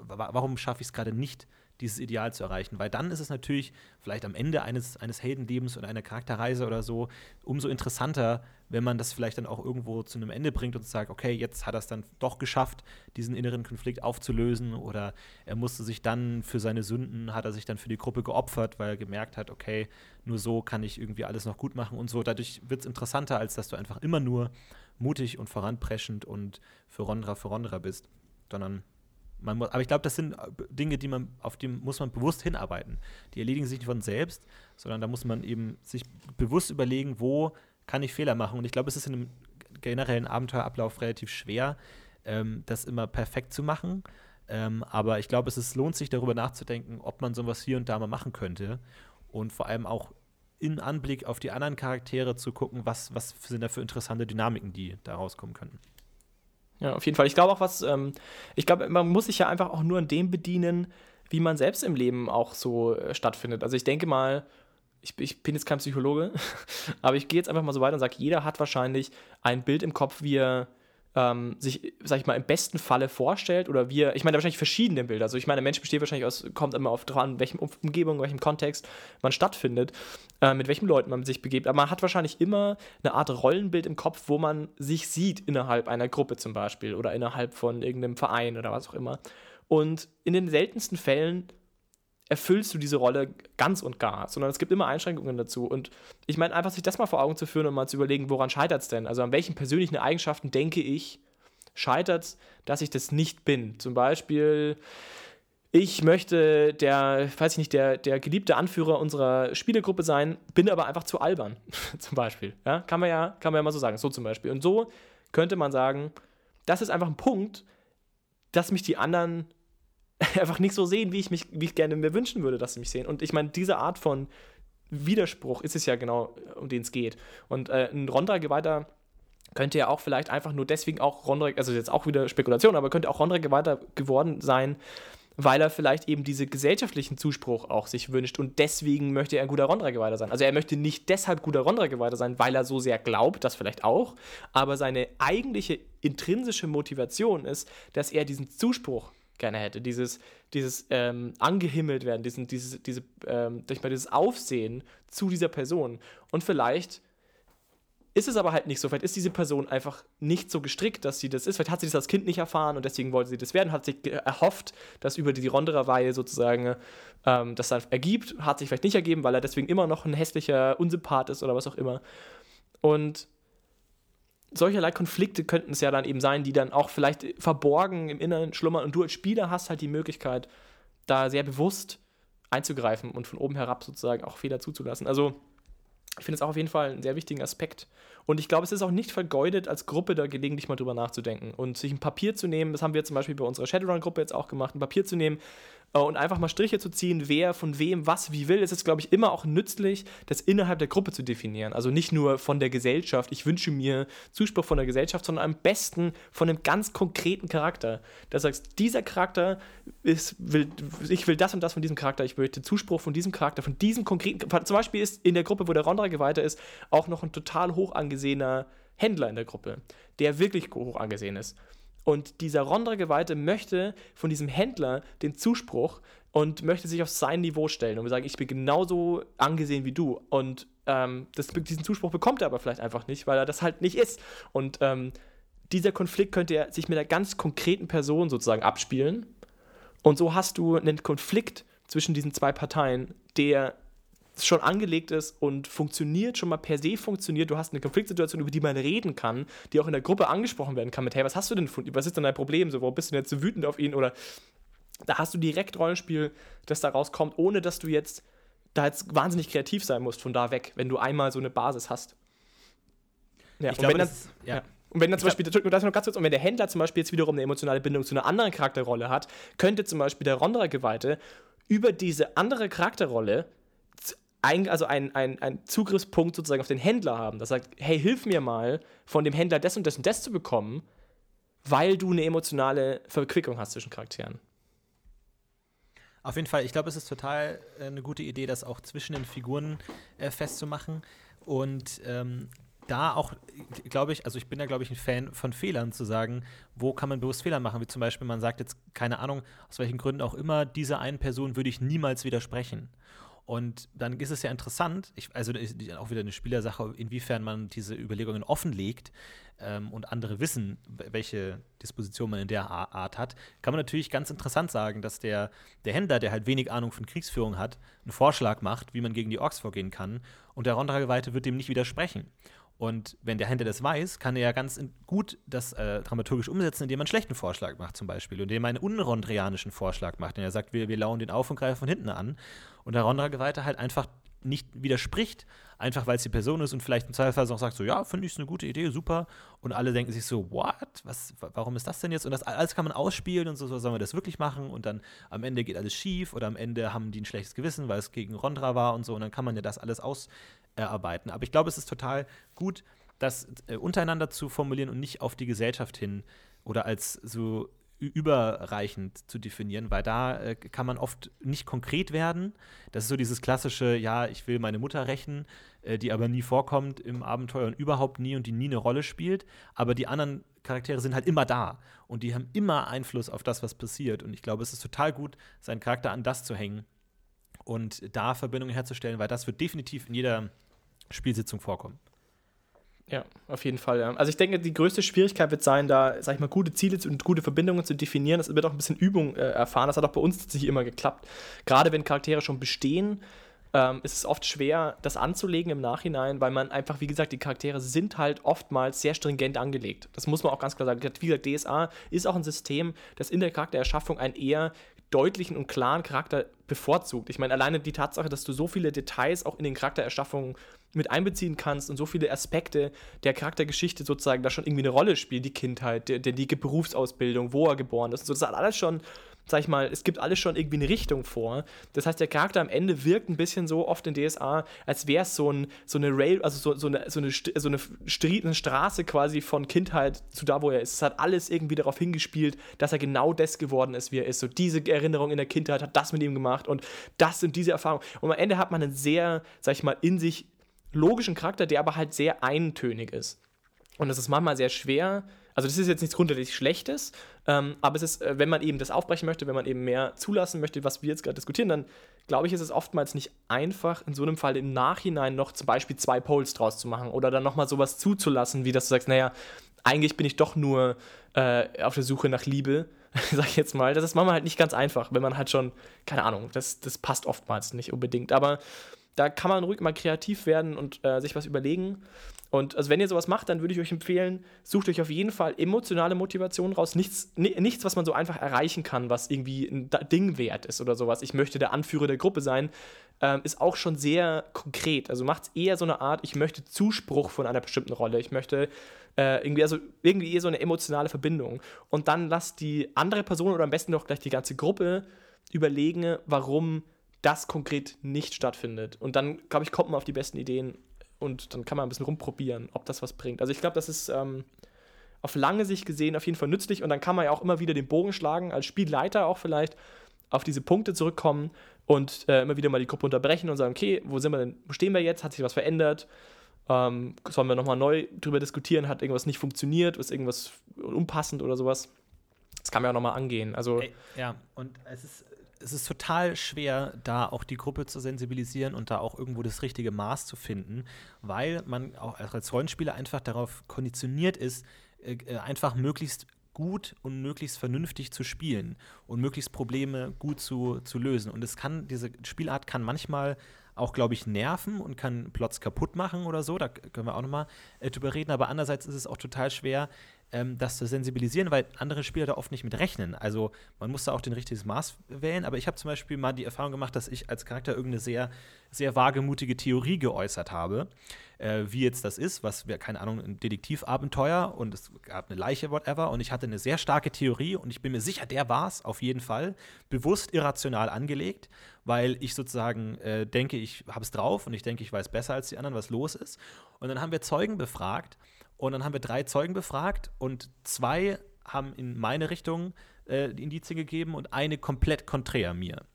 warum schaffe ich es gerade nicht, dieses Ideal zu erreichen. Weil dann ist es natürlich vielleicht am Ende eines, eines Heldenlebens oder einer Charakterreise oder so umso interessanter, wenn man das vielleicht dann auch irgendwo zu einem Ende bringt und sagt, okay, jetzt hat er es dann doch geschafft, diesen inneren Konflikt aufzulösen oder er musste sich dann für seine Sünden, hat er sich dann für die Gruppe geopfert, weil er gemerkt hat, okay, nur so kann ich irgendwie alles noch gut machen und so. Dadurch wird es interessanter, als dass du einfach immer nur mutig und voranpreschend und für Rondra für Rondra bist, sondern muss, aber ich glaube, das sind äh, Dinge, die man, auf die muss man bewusst hinarbeiten. Die erledigen sich nicht von selbst, sondern da muss man eben sich bewusst überlegen, wo kann ich Fehler machen. Und ich glaube, es ist in einem generellen Abenteuerablauf relativ schwer, ähm, das immer perfekt zu machen. Ähm, aber ich glaube, es ist, lohnt sich darüber nachzudenken, ob man sowas hier und da mal machen könnte. Und vor allem auch in Anblick auf die anderen Charaktere zu gucken, was, was sind da für interessante Dynamiken, die da rauskommen könnten. Ja, auf jeden Fall. Ich glaube auch, was, ähm, ich glaube, man muss sich ja einfach auch nur an dem bedienen, wie man selbst im Leben auch so äh, stattfindet. Also ich denke mal, ich, ich, bin jetzt kein Psychologe, aber ich gehe jetzt einfach mal so weiter und sage, jeder hat wahrscheinlich ein Bild im Kopf, wie er ähm, sich, sag ich mal, im besten Falle vorstellt oder wir, ich meine, wahrscheinlich verschiedene Bilder. Also ich meine, der Mensch besteht wahrscheinlich aus, kommt immer auf dran, in welchem Umgebung, in welchem Kontext man stattfindet, äh, mit welchen Leuten man sich begebt. Aber man hat wahrscheinlich immer eine Art Rollenbild im Kopf, wo man sich sieht innerhalb einer Gruppe zum Beispiel oder innerhalb von irgendeinem Verein oder was auch immer. Und in den seltensten Fällen erfüllst du diese Rolle ganz und gar, sondern es gibt immer Einschränkungen dazu. Und ich meine, einfach sich das mal vor Augen zu führen und mal zu überlegen, woran scheitert es denn? Also an welchen persönlichen Eigenschaften denke ich, scheitert es, dass ich das nicht bin? Zum Beispiel, ich möchte der, weiß ich nicht, der, der geliebte Anführer unserer Spielegruppe sein, bin aber einfach zu albern, zum Beispiel. Ja? Kann, man ja, kann man ja mal so sagen, so zum Beispiel. Und so könnte man sagen, das ist einfach ein Punkt, dass mich die anderen einfach nicht so sehen, wie ich mich, wie ich gerne mir wünschen würde, dass sie mich sehen. Und ich meine, diese Art von Widerspruch ist es ja genau, um den es geht. Und äh, ein Rondra-Geweihter könnte ja auch vielleicht einfach nur deswegen auch Rondra, also jetzt auch wieder Spekulation, aber könnte auch Rondra-Geweihter geworden sein, weil er vielleicht eben diesen gesellschaftlichen Zuspruch auch sich wünscht und deswegen möchte er ein guter Rondra-Geweihter sein. Also er möchte nicht deshalb guter Rondra-Geweihter sein, weil er so sehr glaubt, das vielleicht auch, aber seine eigentliche intrinsische Motivation ist, dass er diesen Zuspruch gerne hätte. Dieses, dieses ähm, angehimmelt werden, diesen, dieses, diese, ähm, dieses Aufsehen zu dieser Person. Und vielleicht ist es aber halt nicht so. Vielleicht ist diese Person einfach nicht so gestrickt, dass sie das ist. Vielleicht hat sie das als Kind nicht erfahren und deswegen wollte sie das werden, hat sich erhofft, dass über die Ronderer-Weihe sozusagen ähm, das dann ergibt, hat sich vielleicht nicht ergeben, weil er deswegen immer noch ein hässlicher Unsympath ist oder was auch immer. Und solcherlei Konflikte könnten es ja dann eben sein, die dann auch vielleicht verborgen im Inneren schlummern und du als Spieler hast halt die Möglichkeit, da sehr bewusst einzugreifen und von oben herab sozusagen auch Fehler zuzulassen. Also ich finde es auch auf jeden Fall einen sehr wichtigen Aspekt. Und ich glaube, es ist auch nicht vergeudet, als Gruppe da gelegentlich mal drüber nachzudenken und sich ein Papier zu nehmen, das haben wir zum Beispiel bei unserer Shadowrun-Gruppe jetzt auch gemacht, ein Papier zu nehmen äh, und einfach mal Striche zu ziehen, wer von wem was wie will. Es ist, glaube ich, immer auch nützlich, das innerhalb der Gruppe zu definieren. Also nicht nur von der Gesellschaft, ich wünsche mir Zuspruch von der Gesellschaft, sondern am besten von einem ganz konkreten Charakter. Da sagst, dieser Charakter ist, will, ich will das und das von diesem Charakter, ich möchte Zuspruch von diesem Charakter, von diesem konkreten. Zum Beispiel ist in der Gruppe, wo der Rondra geweihter ist, auch noch ein total hoch angesehener Händler in der Gruppe, der wirklich hoch angesehen ist. Und dieser Rondra-Geweihte möchte von diesem Händler den Zuspruch und möchte sich auf sein Niveau stellen und sagen, ich bin genauso angesehen wie du. Und ähm, das, diesen Zuspruch bekommt er aber vielleicht einfach nicht, weil er das halt nicht ist. Und ähm, dieser Konflikt könnte er sich mit einer ganz konkreten Person sozusagen abspielen. Und so hast du einen Konflikt zwischen diesen zwei Parteien, der schon angelegt ist und funktioniert, schon mal per se funktioniert. Du hast eine Konfliktsituation, über die man reden kann, die auch in der Gruppe angesprochen werden kann mit, hey, was hast du denn von Was ist denn dein Problem? So, warum bist du denn jetzt so wütend auf ihn? Oder da hast du direkt Rollenspiel, das da rauskommt, ohne dass du jetzt da jetzt wahnsinnig kreativ sein musst von da weg, wenn du einmal so eine Basis hast. Ja, ich und glaube, wenn das, ja. ja. Und wenn dann zum Beispiel, das noch ganz kurz, und wenn der Händler zum Beispiel jetzt wiederum eine emotionale Bindung zu einer anderen Charakterrolle hat, könnte zum Beispiel der Rondra-Geweihte über diese andere Charakterrolle ein, also ein, ein, ein Zugriffspunkt sozusagen auf den Händler haben, das sagt, hey, hilf mir mal, von dem Händler das und das und das zu bekommen, weil du eine emotionale Verquickung hast zwischen Charakteren. Auf jeden Fall, ich glaube, es ist total äh, eine gute Idee, das auch zwischen den Figuren äh, festzumachen. Und ähm, da auch, glaube ich, also ich bin da, glaube ich, ein Fan von Fehlern, zu sagen, wo kann man bewusst Fehler machen, wie zum Beispiel, man sagt jetzt, keine Ahnung, aus welchen Gründen auch immer, dieser einen Person würde ich niemals widersprechen. Und dann ist es ja interessant, ich, also auch wieder eine Spielersache, inwiefern man diese Überlegungen offenlegt ähm, und andere wissen, welche Disposition man in der Art hat, kann man natürlich ganz interessant sagen, dass der, der Händler, der halt wenig Ahnung von Kriegsführung hat, einen Vorschlag macht, wie man gegen die Orks vorgehen kann und der Rondrageweite wird dem nicht widersprechen. Und wenn der Händler das weiß, kann er ja ganz gut das äh, dramaturgisch umsetzen, indem er einen schlechten Vorschlag macht, zum Beispiel. Indem er einen unrondrianischen Vorschlag macht. Und er sagt, wir, wir lauern den auf und greifen von hinten an. Und der Rondra-Geweihte halt einfach nicht widerspricht, einfach weil es die Person ist und vielleicht im Zweifelsfall auch sagt, so, ja, finde ich es eine gute Idee, super. Und alle denken sich so, what? Was, warum ist das denn jetzt? Und das alles kann man ausspielen und so, so sollen wir das wirklich machen? Und dann am Ende geht alles schief oder am Ende haben die ein schlechtes Gewissen, weil es gegen Rondra war und so. Und dann kann man ja das alles aus, erarbeiten. Aber ich glaube, es ist total gut, das äh, untereinander zu formulieren und nicht auf die Gesellschaft hin oder als so überreichend zu definieren, weil da äh, kann man oft nicht konkret werden. Das ist so dieses klassische, ja, ich will meine Mutter rächen, äh, die aber nie vorkommt im Abenteuer und überhaupt nie und die nie eine Rolle spielt. Aber die anderen Charaktere sind halt immer da und die haben immer Einfluss auf das, was passiert. Und ich glaube, es ist total gut, seinen Charakter an das zu hängen und da Verbindungen herzustellen, weil das wird definitiv in jeder Spielsitzung vorkommen. Ja, auf jeden Fall. Ja. Also ich denke, die größte Schwierigkeit wird sein, da, sag ich mal, gute Ziele und gute Verbindungen zu definieren. Das wird auch ein bisschen Übung äh, erfahren. Das hat auch bei uns tatsächlich immer geklappt. Gerade wenn Charaktere schon bestehen, ähm, ist es oft schwer, das anzulegen im Nachhinein, weil man einfach, wie gesagt, die Charaktere sind halt oftmals sehr stringent angelegt. Das muss man auch ganz klar sagen. Wie gesagt, DSA ist auch ein System, das in der Charaktererschaffung einen eher deutlichen und klaren Charakter bevorzugt. Ich meine, alleine die Tatsache, dass du so viele Details auch in den Charaktererschaffungen mit einbeziehen kannst und so viele Aspekte der Charaktergeschichte sozusagen da schon irgendwie eine Rolle spielen, die Kindheit, der die Berufsausbildung, wo er geboren ist und so, das hat alles schon sag ich mal, es gibt alles schon irgendwie eine Richtung vor. Das heißt, der Charakter am Ende wirkt ein bisschen so oft in DSA, als wäre es so, ein, so eine Rail, also so, so eine, so eine, so eine, Strie eine Straße quasi von Kindheit zu da, wo er ist. Es hat alles irgendwie darauf hingespielt, dass er genau das geworden ist, wie er ist. So diese Erinnerung in der Kindheit hat das mit ihm gemacht und das sind diese Erfahrungen. Und am Ende hat man einen sehr, sag ich mal, in sich logischen Charakter, der aber halt sehr eintönig ist. Und das ist manchmal sehr schwer, also das ist jetzt nichts grundsätzlich Schlechtes, ähm, aber es ist, äh, wenn man eben das aufbrechen möchte, wenn man eben mehr zulassen möchte, was wir jetzt gerade diskutieren, dann glaube ich, ist es oftmals nicht einfach, in so einem Fall im Nachhinein noch zum Beispiel zwei Polls draus zu machen oder dann nochmal sowas zuzulassen, wie dass du sagst, naja, eigentlich bin ich doch nur äh, auf der Suche nach Liebe, sag ich jetzt mal. Das ist manchmal halt nicht ganz einfach, wenn man halt schon, keine Ahnung, das, das passt oftmals nicht unbedingt. Aber da kann man ruhig mal kreativ werden und äh, sich was überlegen. Und also wenn ihr sowas macht, dann würde ich euch empfehlen, sucht euch auf jeden Fall emotionale Motivation raus. Nichts, nichts, was man so einfach erreichen kann, was irgendwie ein Ding wert ist oder sowas. Ich möchte der Anführer der Gruppe sein, ähm, ist auch schon sehr konkret. Also macht eher so eine Art, ich möchte Zuspruch von einer bestimmten Rolle. Ich möchte äh, irgendwie, also irgendwie eher so eine emotionale Verbindung. Und dann lasst die andere Person oder am besten doch gleich die ganze Gruppe überlegen, warum das konkret nicht stattfindet. Und dann, glaube ich, kommt man auf die besten Ideen und dann kann man ein bisschen rumprobieren, ob das was bringt. Also ich glaube, das ist ähm, auf lange Sicht gesehen auf jeden Fall nützlich und dann kann man ja auch immer wieder den Bogen schlagen, als Spielleiter auch vielleicht auf diese Punkte zurückkommen und äh, immer wieder mal die Gruppe unterbrechen und sagen, okay, wo sind wir denn, wo stehen wir jetzt, hat sich was verändert, ähm, sollen wir nochmal neu drüber diskutieren, hat irgendwas nicht funktioniert, ist irgendwas unpassend oder sowas. Das kann man ja auch nochmal angehen. Also, ja, und es ist es ist total schwer, da auch die Gruppe zu sensibilisieren und da auch irgendwo das richtige Maß zu finden, weil man auch als Rollenspieler einfach darauf konditioniert ist, äh, äh, einfach möglichst gut und möglichst vernünftig zu spielen und möglichst Probleme gut zu, zu lösen. Und es kann, diese Spielart kann manchmal auch, glaube ich, nerven und kann Plots kaputt machen oder so. Da können wir auch nochmal äh, drüber reden. Aber andererseits ist es auch total schwer, ähm, das zu sensibilisieren, weil andere Spieler da oft nicht mit rechnen. Also man muss da auch den richtigen Maß wählen. Aber ich habe zum Beispiel mal die Erfahrung gemacht, dass ich als Charakter irgendeine sehr, sehr wagemutige Theorie geäußert habe, äh, wie jetzt das ist, was wäre, keine Ahnung, ein Detektivabenteuer und es gab eine Leiche, whatever. Und ich hatte eine sehr starke Theorie und ich bin mir sicher, der war es auf jeden Fall, bewusst irrational angelegt, weil ich sozusagen äh, denke, ich habe es drauf und ich denke, ich weiß besser als die anderen, was los ist. Und dann haben wir Zeugen befragt und dann haben wir drei Zeugen befragt und zwei haben in meine Richtung äh, Indizien gegeben und eine komplett konträr mir.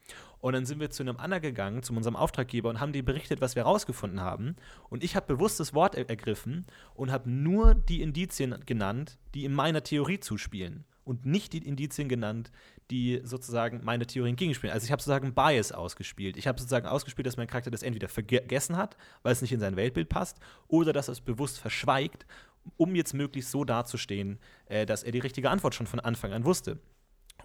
Und dann sind wir zu einem anderen gegangen, zu unserem Auftraggeber und haben dem berichtet, was wir herausgefunden haben. Und ich habe bewusst das Wort er ergriffen und habe nur die Indizien genannt, die in meiner Theorie zuspielen. Und nicht die Indizien genannt, die sozusagen meine Theorien gegenspielen. Also ich habe sozusagen Bias ausgespielt. Ich habe sozusagen ausgespielt, dass mein Charakter das entweder vergessen hat, weil es nicht in sein Weltbild passt, oder dass er es bewusst verschweigt um jetzt möglichst so dazustehen, äh, dass er die richtige Antwort schon von Anfang an wusste.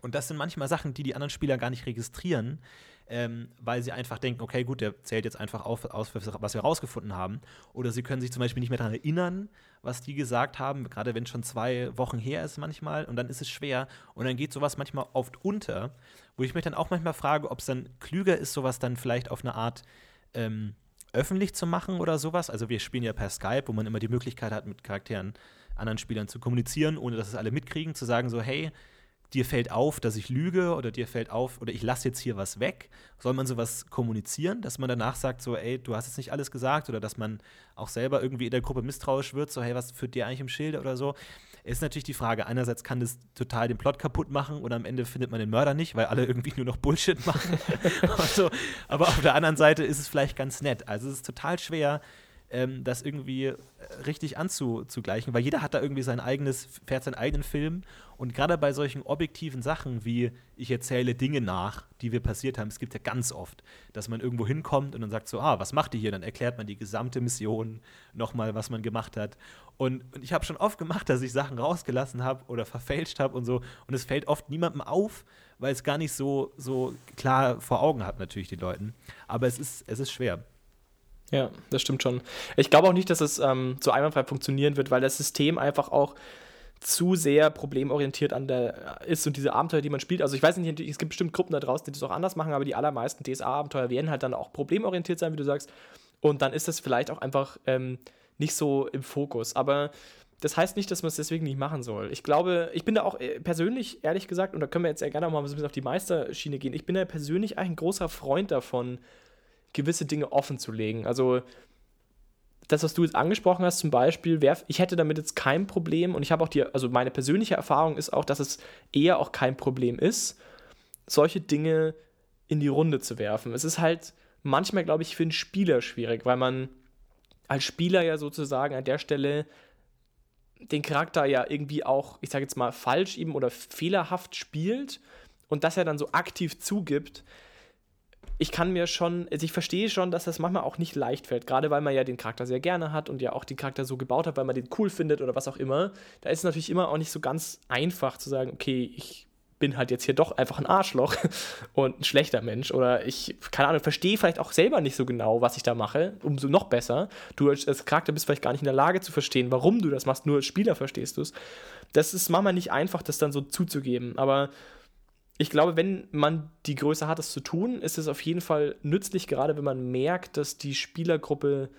Und das sind manchmal Sachen, die die anderen Spieler gar nicht registrieren, ähm, weil sie einfach denken, okay, gut, der zählt jetzt einfach auf, aus, was wir rausgefunden haben. Oder sie können sich zum Beispiel nicht mehr daran erinnern, was die gesagt haben, gerade wenn es schon zwei Wochen her ist manchmal. Und dann ist es schwer. Und dann geht sowas manchmal oft unter, wo ich mich dann auch manchmal frage, ob es dann klüger ist, sowas dann vielleicht auf eine Art ähm, öffentlich zu machen oder sowas. Also wir spielen ja per Skype, wo man immer die Möglichkeit hat, mit Charakteren, anderen Spielern zu kommunizieren, ohne dass es alle mitkriegen, zu sagen so, hey, dir fällt auf, dass ich lüge oder dir fällt auf oder ich lasse jetzt hier was weg. Soll man sowas kommunizieren, dass man danach sagt so, ey, du hast jetzt nicht alles gesagt oder dass man auch selber irgendwie in der Gruppe misstrauisch wird, so, hey, was führt dir eigentlich im Schilde oder so ist natürlich die Frage, einerseits kann das total den Plot kaputt machen und am Ende findet man den Mörder nicht, weil alle irgendwie nur noch Bullshit machen. also, aber auf der anderen Seite ist es vielleicht ganz nett. Also es ist total schwer, ähm, das irgendwie äh, richtig anzugleichen, weil jeder hat da irgendwie sein eigenes, fährt seinen eigenen Film. Und gerade bei solchen objektiven Sachen wie ich erzähle Dinge nach, die wir passiert haben, es gibt ja ganz oft, dass man irgendwo hinkommt und dann sagt so, ah, was macht ihr hier? Dann erklärt man die gesamte Mission nochmal, was man gemacht hat. Und, und ich habe schon oft gemacht, dass ich Sachen rausgelassen habe oder verfälscht habe und so. Und es fällt oft niemandem auf, weil es gar nicht so, so klar vor Augen hat, natürlich die Leuten. Aber es ist, es ist schwer. Ja, das stimmt schon. Ich glaube auch nicht, dass es ähm, so einwandfrei funktionieren wird, weil das System einfach auch zu sehr problemorientiert an der ist und diese Abenteuer, die man spielt. Also ich weiß nicht, es gibt bestimmt Gruppen da draußen, die das auch anders machen, aber die allermeisten DSA-Abenteuer werden halt dann auch problemorientiert sein, wie du sagst. Und dann ist das vielleicht auch einfach ähm, nicht so im Fokus. Aber das heißt nicht, dass man es deswegen nicht machen soll. Ich glaube, ich bin da auch äh, persönlich, ehrlich gesagt, und da können wir jetzt ja gerne mal ein bisschen auf die Meisterschiene gehen, ich bin da persönlich ein großer Freund davon, gewisse Dinge offen zu legen. Also das, was du jetzt angesprochen hast, zum Beispiel, wär, ich hätte damit jetzt kein Problem und ich habe auch die, also meine persönliche Erfahrung ist auch, dass es eher auch kein Problem ist, solche Dinge in die Runde zu werfen. Es ist halt manchmal, glaube ich, für einen Spieler schwierig, weil man als Spieler ja sozusagen an der Stelle den Charakter ja irgendwie auch, ich sage jetzt mal, falsch eben oder fehlerhaft spielt und das er dann so aktiv zugibt, ich kann mir schon, also ich verstehe schon, dass das manchmal auch nicht leicht fällt, gerade weil man ja den Charakter sehr gerne hat und ja auch den Charakter so gebaut hat, weil man den cool findet oder was auch immer. Da ist es natürlich immer auch nicht so ganz einfach zu sagen, okay, ich bin halt jetzt hier doch einfach ein Arschloch und ein schlechter Mensch oder ich, keine Ahnung, verstehe vielleicht auch selber nicht so genau, was ich da mache, umso noch besser. Du als, Charakter bist vielleicht gar nicht in der Lage zu verstehen, warum du das machst, nur als Spieler verstehst du es. Das ist manchmal nicht einfach, das dann so zuzugeben, aber ich glaube, wenn man die Größe hat, das zu tun, ist es auf jeden Fall nützlich, gerade wenn man merkt, dass die Spielergruppe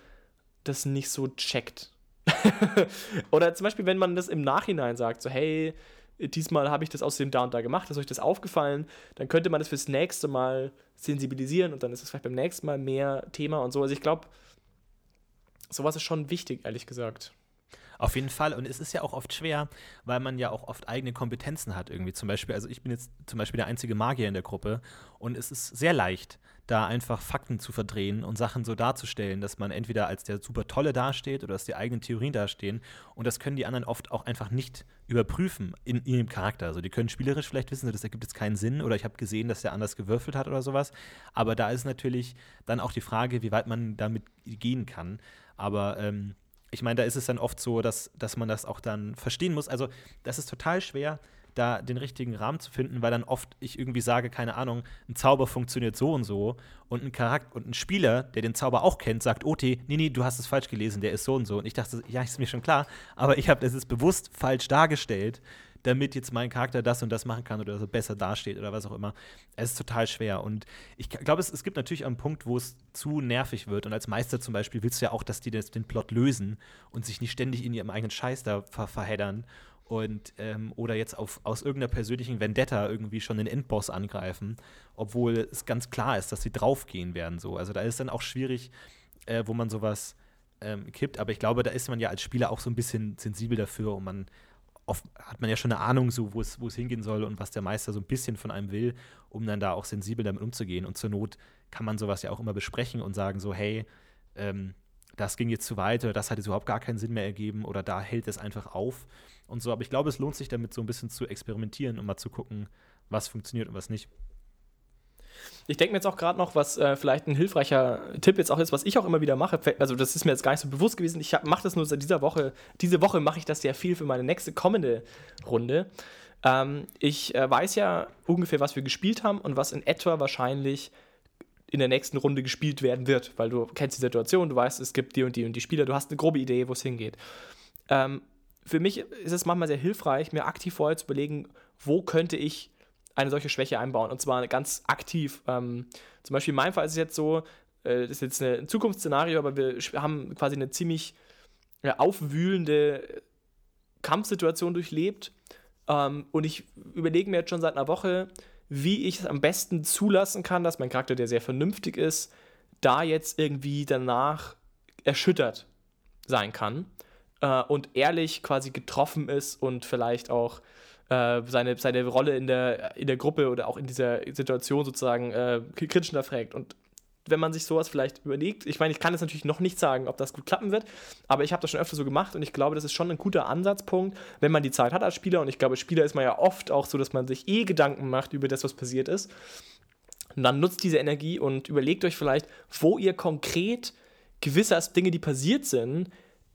das nicht so checkt. Oder zum Beispiel, wenn man das im Nachhinein sagt, so hey, diesmal habe ich das aus dem da und da gemacht, ist euch das aufgefallen, dann könnte man das fürs nächste Mal sensibilisieren und dann ist es vielleicht beim nächsten Mal mehr Thema und so. Also ich glaube, sowas ist schon wichtig, ehrlich gesagt. Auf jeden Fall. Und es ist ja auch oft schwer, weil man ja auch oft eigene Kompetenzen hat irgendwie. Zum Beispiel, also ich bin jetzt zum Beispiel der einzige Magier in der Gruppe und es ist sehr leicht, da einfach Fakten zu verdrehen und Sachen so darzustellen, dass man entweder als der super Tolle dasteht oder dass die eigenen Theorien dastehen. Und das können die anderen oft auch einfach nicht überprüfen in, ihrem Charakter. Also die können spielerisch vielleicht wissen, das ergibt jetzt keinen Sinn oder ich habe gesehen, dass der anders gewürfelt hat oder sowas. Aber da ist natürlich dann auch die Frage, wie weit man damit gehen kann. Aber ähm, ich meine, da ist es dann oft so, dass, dass man das auch dann verstehen muss. Also, das ist total schwer, da den richtigen Rahmen zu finden, weil dann oft ich irgendwie sage, keine Ahnung, ein Zauber funktioniert so und so und ein Charakter und ein Spieler, der den Zauber auch kennt, sagt, OT, nee, nee, du hast es falsch gelesen, der ist so und so. Und ich dachte, ja, ist mir schon klar, aber ich habe das jetzt bewusst falsch dargestellt, damit jetzt mein Charakter das und das machen kann oder so besser dasteht oder was auch immer. Es ist total schwer. Und ich glaube, es, es gibt natürlich einen Punkt, wo es zu nervig wird. Und als Meister zum Beispiel willst du ja auch, dass die das, den Plot lösen und sich nicht ständig in ihrem eigenen Scheiß da ver verheddern und ähm, oder jetzt auf, aus irgendeiner persönlichen Vendetta irgendwie schon den Endboss angreifen, obwohl es ganz klar ist, dass sie draufgehen werden. So. Also da ist dann auch schwierig, äh, wo man sowas ähm, kippt. Aber ich glaube, da ist man ja als Spieler auch so ein bisschen sensibel dafür und man oft hat man ja schon eine Ahnung, so wo es, hingehen soll und was der Meister so ein bisschen von einem will, um dann da auch sensibel damit umzugehen. Und zur Not kann man sowas ja auch immer besprechen und sagen so, hey, ähm, das ging jetzt zu weit oder das hat jetzt überhaupt gar keinen Sinn mehr ergeben oder da hält es einfach auf und so. Aber ich glaube, es lohnt sich damit so ein bisschen zu experimentieren und mal zu gucken, was funktioniert und was nicht. Ich denke mir jetzt auch gerade noch, was äh, vielleicht ein hilfreicher Tipp jetzt auch ist, was ich auch immer wieder mache. Also, das ist mir jetzt gar nicht so bewusst gewesen. Ich mache das nur seit dieser Woche. Diese Woche mache ich das sehr viel für meine nächste kommende Runde. Ähm, ich äh, weiß ja ungefähr, was wir gespielt haben und was in etwa wahrscheinlich in der nächsten Runde gespielt werden wird, weil du kennst die Situation, du weißt, es gibt die und die und die Spieler, du hast eine grobe Idee, wo es hingeht. Ähm, für mich ist es manchmal sehr hilfreich, mir aktiv vorher zu überlegen, wo könnte ich eine solche Schwäche einbauen. Und zwar ganz aktiv. Ähm, zum Beispiel in meinem Fall ist es jetzt so, äh, das ist jetzt ein Zukunftsszenario, aber wir haben quasi eine ziemlich aufwühlende Kampfsituation durchlebt. Ähm, und ich überlege mir jetzt schon seit einer Woche, wie ich es am besten zulassen kann, dass mein Charakter, der sehr vernünftig ist, da jetzt irgendwie danach erschüttert sein kann äh, und ehrlich quasi getroffen ist und vielleicht auch äh, seine, seine Rolle in der, in der Gruppe oder auch in dieser Situation sozusagen äh, kritisch hinterfragt. Und wenn man sich sowas vielleicht überlegt, ich meine, ich kann jetzt natürlich noch nicht sagen, ob das gut klappen wird, aber ich habe das schon öfter so gemacht und ich glaube, das ist schon ein guter Ansatzpunkt, wenn man die Zeit hat als Spieler. Und ich glaube, Spieler ist man ja oft auch so, dass man sich eh Gedanken macht über das, was passiert ist. Und dann nutzt diese Energie und überlegt euch vielleicht, wo ihr konkret gewisse Dinge, die passiert sind,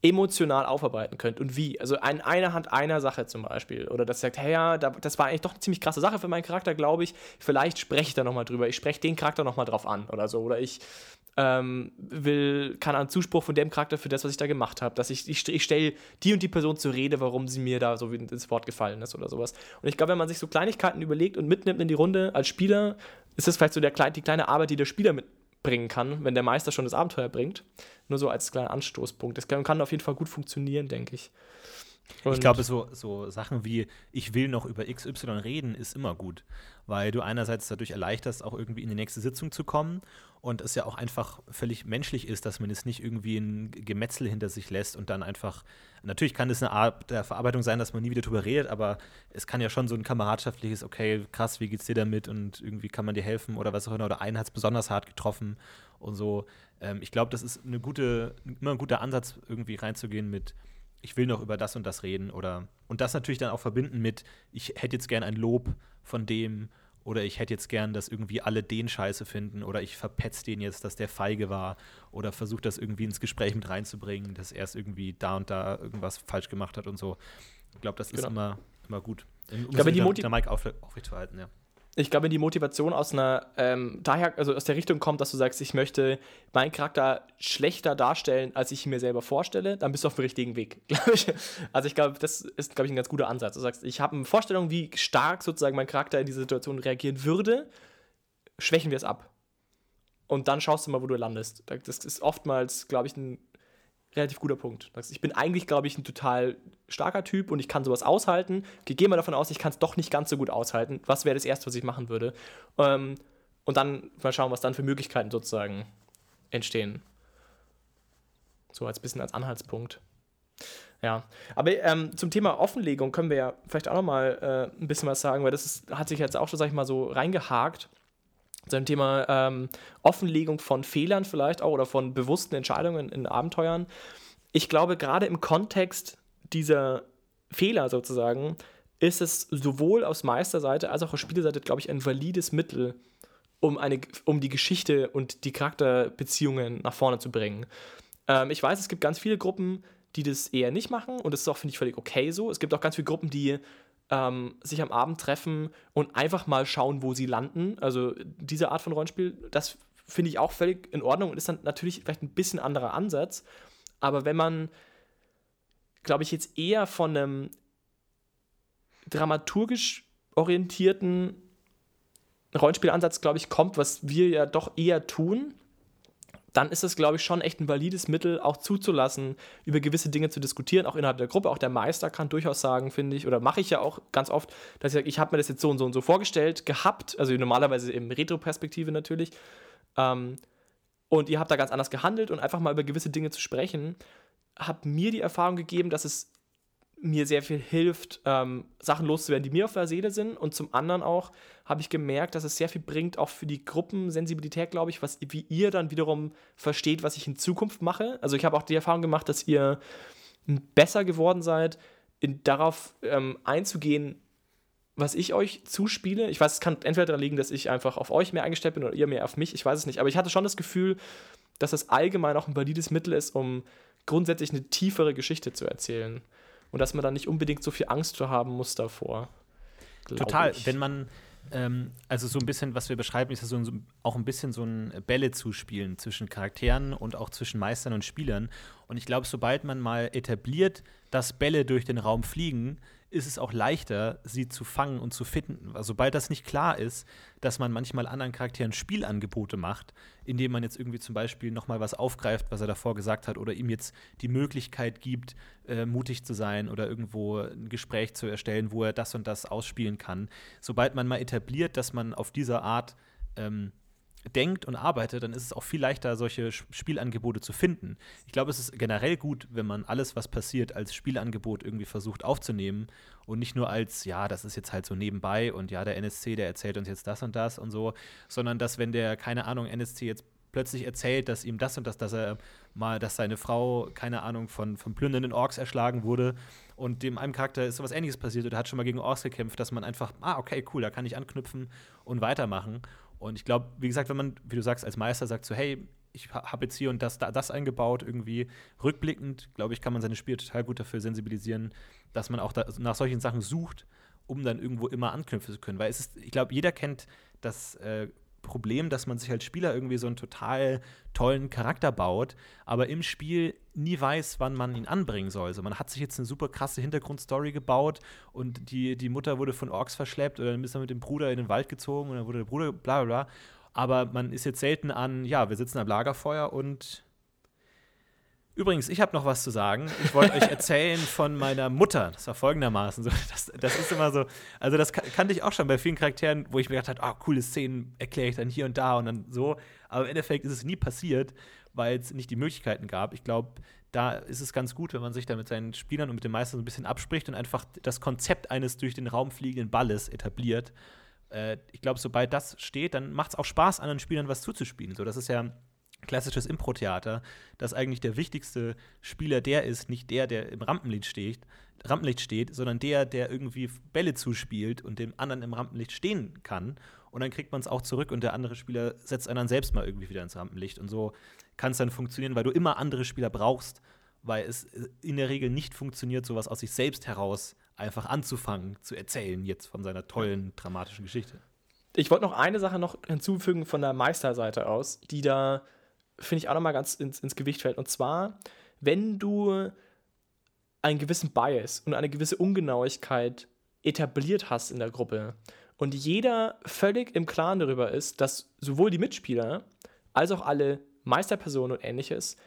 emotional aufarbeiten könnt und wie. Also an einer Hand einer Sache zum Beispiel. Oder das sagt, hey ja, das war eigentlich doch eine ziemlich krasse Sache für meinen Charakter, glaube ich. Vielleicht spreche ich da nochmal drüber. Ich spreche den Charakter nochmal drauf an oder so. Oder ich ähm, will, keine Ahnung, Zuspruch von dem Charakter für das, was ich da gemacht habe. Dass ich, ich, ich stelle die und die Person zur Rede, warum sie mir da so ins Wort gefallen ist oder sowas. Und ich glaube, wenn man sich so Kleinigkeiten überlegt und mitnimmt in die Runde als Spieler, ist das vielleicht so der, die kleine Arbeit, die der Spieler mit, bringen kann, wenn der Meister schon das Abenteuer bringt. Nur so als kleiner Anstoßpunkt. Das kann, kann auf jeden Fall gut funktionieren, denke ich. Und ich glaube, so, so Sachen wie ich will noch über XY reden, ist immer gut, weil du einerseits dadurch erleichterst, auch irgendwie in die nächste Sitzung zu kommen und es ja auch einfach völlig menschlich ist, dass man es nicht irgendwie ein Gemetzel hinter sich lässt und dann einfach, natürlich kann es eine Art der Verarbeitung sein, dass man nie wieder drüber redet, aber es kann ja schon so ein kameradschaftliches, okay, krass, wie geht's dir damit und irgendwie kann man dir helfen oder was auch immer, oder einen hat es besonders hart getroffen und so. Ähm, ich glaube, das ist eine gute, immer ein guter Ansatz, irgendwie reinzugehen mit, ich will noch über das und das reden oder und das natürlich dann auch verbinden mit, ich hätte jetzt gern ein Lob von dem oder ich hätte jetzt gern, dass irgendwie alle den scheiße finden oder ich verpetz den jetzt, dass der feige war oder versuche das irgendwie ins Gespräch mit reinzubringen, dass er es irgendwie da und da irgendwas falsch gemacht hat und so. Ich glaube, das ist genau. immer, immer gut. Um ich glaube, die Dynamik aufrechtzuerhalten, ja ich glaube, wenn die Motivation aus einer, ähm, daher, also aus der Richtung kommt, dass du sagst, ich möchte meinen Charakter schlechter darstellen, als ich ihn mir selber vorstelle, dann bist du auf dem richtigen Weg, glaube ich. Also ich glaube, das ist, glaube ich, ein ganz guter Ansatz. Du sagst, ich habe eine Vorstellung, wie stark sozusagen mein Charakter in diese Situation reagieren würde, schwächen wir es ab. Und dann schaust du mal, wo du landest. Das ist oftmals, glaube ich, ein relativ guter Punkt. Ich bin eigentlich, glaube ich, ein total starker Typ und ich kann sowas aushalten. Ich gehe mal davon aus, ich kann es doch nicht ganz so gut aushalten. Was wäre das Erste, was ich machen würde? Ähm, und dann mal schauen, was dann für Möglichkeiten sozusagen entstehen. So als bisschen als Anhaltspunkt. Ja, aber ähm, zum Thema Offenlegung können wir ja vielleicht auch noch mal äh, ein bisschen was sagen, weil das ist, hat sich jetzt auch schon, sag ich mal, so reingehakt dem Thema ähm, Offenlegung von Fehlern vielleicht auch oder von bewussten Entscheidungen in Abenteuern. Ich glaube, gerade im Kontext dieser Fehler sozusagen ist es sowohl aus Meisterseite als auch aus Spielerseite, glaube ich, ein valides Mittel, um, eine, um die Geschichte und die Charakterbeziehungen nach vorne zu bringen. Ähm, ich weiß, es gibt ganz viele Gruppen, die das eher nicht machen und das ist auch, finde ich, völlig okay so. Es gibt auch ganz viele Gruppen, die ähm, sich am Abend treffen und einfach mal schauen, wo sie landen. Also diese Art von Rollenspiel, das finde ich auch völlig in Ordnung und ist dann natürlich vielleicht ein bisschen anderer Ansatz. Aber wenn man, glaube ich, jetzt eher von einem dramaturgisch orientierten Rollenspielansatz, glaube ich, kommt, was wir ja doch eher tun, dann ist es, glaube ich, schon echt ein valides Mittel, auch zuzulassen, über gewisse Dinge zu diskutieren, auch innerhalb der Gruppe. Auch der Meister kann durchaus sagen, finde ich, oder mache ich ja auch ganz oft, dass ich sage, ich habe mir das jetzt so und so und so vorgestellt, gehabt, also normalerweise im Retro-Perspektive natürlich. Ähm, und ihr habt da ganz anders gehandelt und einfach mal über gewisse Dinge zu sprechen, hat mir die Erfahrung gegeben, dass es mir sehr viel hilft, ähm, Sachen loszuwerden, die mir auf der Seele sind. Und zum anderen auch habe ich gemerkt, dass es sehr viel bringt, auch für die Gruppensensibilität, glaube ich, was, wie ihr dann wiederum versteht, was ich in Zukunft mache. Also ich habe auch die Erfahrung gemacht, dass ihr besser geworden seid, in, darauf ähm, einzugehen, was ich euch zuspiele. Ich weiß, es kann entweder daran liegen, dass ich einfach auf euch mehr eingestellt bin oder ihr mehr auf mich. Ich weiß es nicht. Aber ich hatte schon das Gefühl, dass das allgemein auch ein valides Mittel ist, um grundsätzlich eine tiefere Geschichte zu erzählen und dass man da nicht unbedingt so viel Angst zu haben muss davor. Total. Ich. Wenn man, ähm, also so ein bisschen, was wir beschreiben, ist ja so, so, auch ein bisschen so ein Bälle zuspielen zwischen Charakteren und auch zwischen Meistern und Spielern. Und ich glaube, sobald man mal etabliert, dass Bälle durch den Raum fliegen, ist es auch leichter, sie zu fangen und zu finden. Also, sobald das nicht klar ist, dass man manchmal anderen Charakteren Spielangebote macht, indem man jetzt irgendwie zum Beispiel nochmal was aufgreift, was er davor gesagt hat, oder ihm jetzt die Möglichkeit gibt, äh, mutig zu sein oder irgendwo ein Gespräch zu erstellen, wo er das und das ausspielen kann. Sobald man mal etabliert, dass man auf dieser Art ähm, denkt und arbeitet, dann ist es auch viel leichter, solche Spielangebote zu finden. Ich glaube, es ist generell gut, wenn man alles, was passiert, als Spielangebot irgendwie versucht aufzunehmen und nicht nur als, ja, das ist jetzt halt so nebenbei und ja, der NSC, der erzählt uns jetzt das und das und so, sondern dass, wenn der, keine Ahnung, NSC jetzt plötzlich erzählt, dass ihm das und das, dass er mal, dass seine Frau, keine Ahnung, von, von plündernden Orks erschlagen wurde und dem einem Charakter ist sowas ähnliches passiert oder hat schon mal gegen Orks gekämpft, dass man einfach, ah, okay, cool, da kann ich anknüpfen und weitermachen. Und ich glaube, wie gesagt, wenn man, wie du sagst, als Meister sagt so, hey, ich habe jetzt hier und das, das eingebaut, irgendwie rückblickend, glaube ich, kann man seine Spieler total gut dafür sensibilisieren, dass man auch da, nach solchen Sachen sucht, um dann irgendwo immer anknüpfen zu können. Weil es ist, ich glaube, jeder kennt das äh, Problem, dass man sich als Spieler irgendwie so einen total tollen Charakter baut, aber im Spiel nie weiß, wann man ihn anbringen soll. Also man hat sich jetzt eine super krasse Hintergrundstory gebaut und die, die Mutter wurde von Orks verschleppt oder dann ist er mit dem Bruder in den Wald gezogen und dann wurde der Bruder bla bla bla. Aber man ist jetzt selten an, ja, wir sitzen am Lagerfeuer und Übrigens, ich habe noch was zu sagen. Ich wollte euch erzählen von meiner Mutter. Das war folgendermaßen so. Das, das ist immer so, also das kannte ich auch schon bei vielen Charakteren, wo ich mir gedacht habe, ah, coole Szenen erkläre ich dann hier und da und dann so. Aber im Endeffekt ist es nie passiert, weil es nicht die Möglichkeiten gab. Ich glaube, da ist es ganz gut, wenn man sich da mit seinen Spielern und mit dem Meister so ein bisschen abspricht und einfach das Konzept eines durch den Raum fliegenden Balles etabliert. Äh, ich glaube, sobald das steht, dann macht es auch Spaß, anderen Spielern was zuzuspielen. So, das ist ja klassisches Impro-Theater, dass eigentlich der wichtigste Spieler der ist, nicht der, der im Rampenlicht steht, Rampenlicht steht, sondern der, der irgendwie Bälle zuspielt und dem anderen im Rampenlicht stehen kann. Und dann kriegt man es auch zurück und der andere Spieler setzt einen dann selbst mal irgendwie wieder ins Rampenlicht. Und so kann es dann funktionieren, weil du immer andere Spieler brauchst, weil es in der Regel nicht funktioniert, sowas aus sich selbst heraus einfach anzufangen, zu erzählen, jetzt von seiner tollen, dramatischen Geschichte. Ich wollte noch eine Sache noch hinzufügen von der Meisterseite aus, die da finde ich auch nochmal ganz ins, ins Gewicht fällt. Und zwar, wenn du einen gewissen Bias und eine gewisse Ungenauigkeit etabliert hast in der Gruppe und jeder völlig im Klaren darüber ist, dass sowohl die Mitspieler als auch alle Meisterpersonen und ähnliches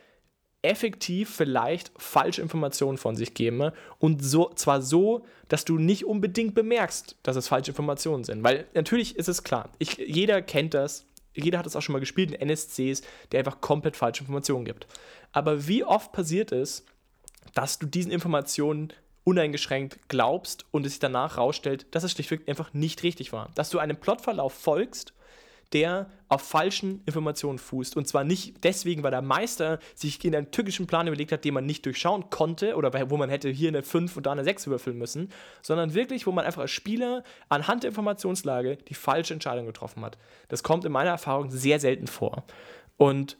effektiv vielleicht falsche Informationen von sich geben und so, zwar so, dass du nicht unbedingt bemerkst, dass es falsche Informationen sind. Weil natürlich ist es klar, ich, jeder kennt das, jeder hat es auch schon mal gespielt in NSCs, der einfach komplett falsche Informationen gibt. Aber wie oft passiert es, dass du diesen Informationen uneingeschränkt glaubst und es sich danach rausstellt, dass es schlichtweg einfach nicht richtig war. Dass du einem Plotverlauf folgst der auf falschen Informationen fußt. Und zwar nicht deswegen, weil der Meister sich in einen tückischen Plan überlegt hat, den man nicht durchschauen konnte oder wo man hätte hier eine 5 und da eine 6 überfüllen müssen, sondern wirklich, wo man einfach als Spieler anhand der Informationslage die falsche Entscheidung getroffen hat. Das kommt in meiner Erfahrung sehr selten vor. Und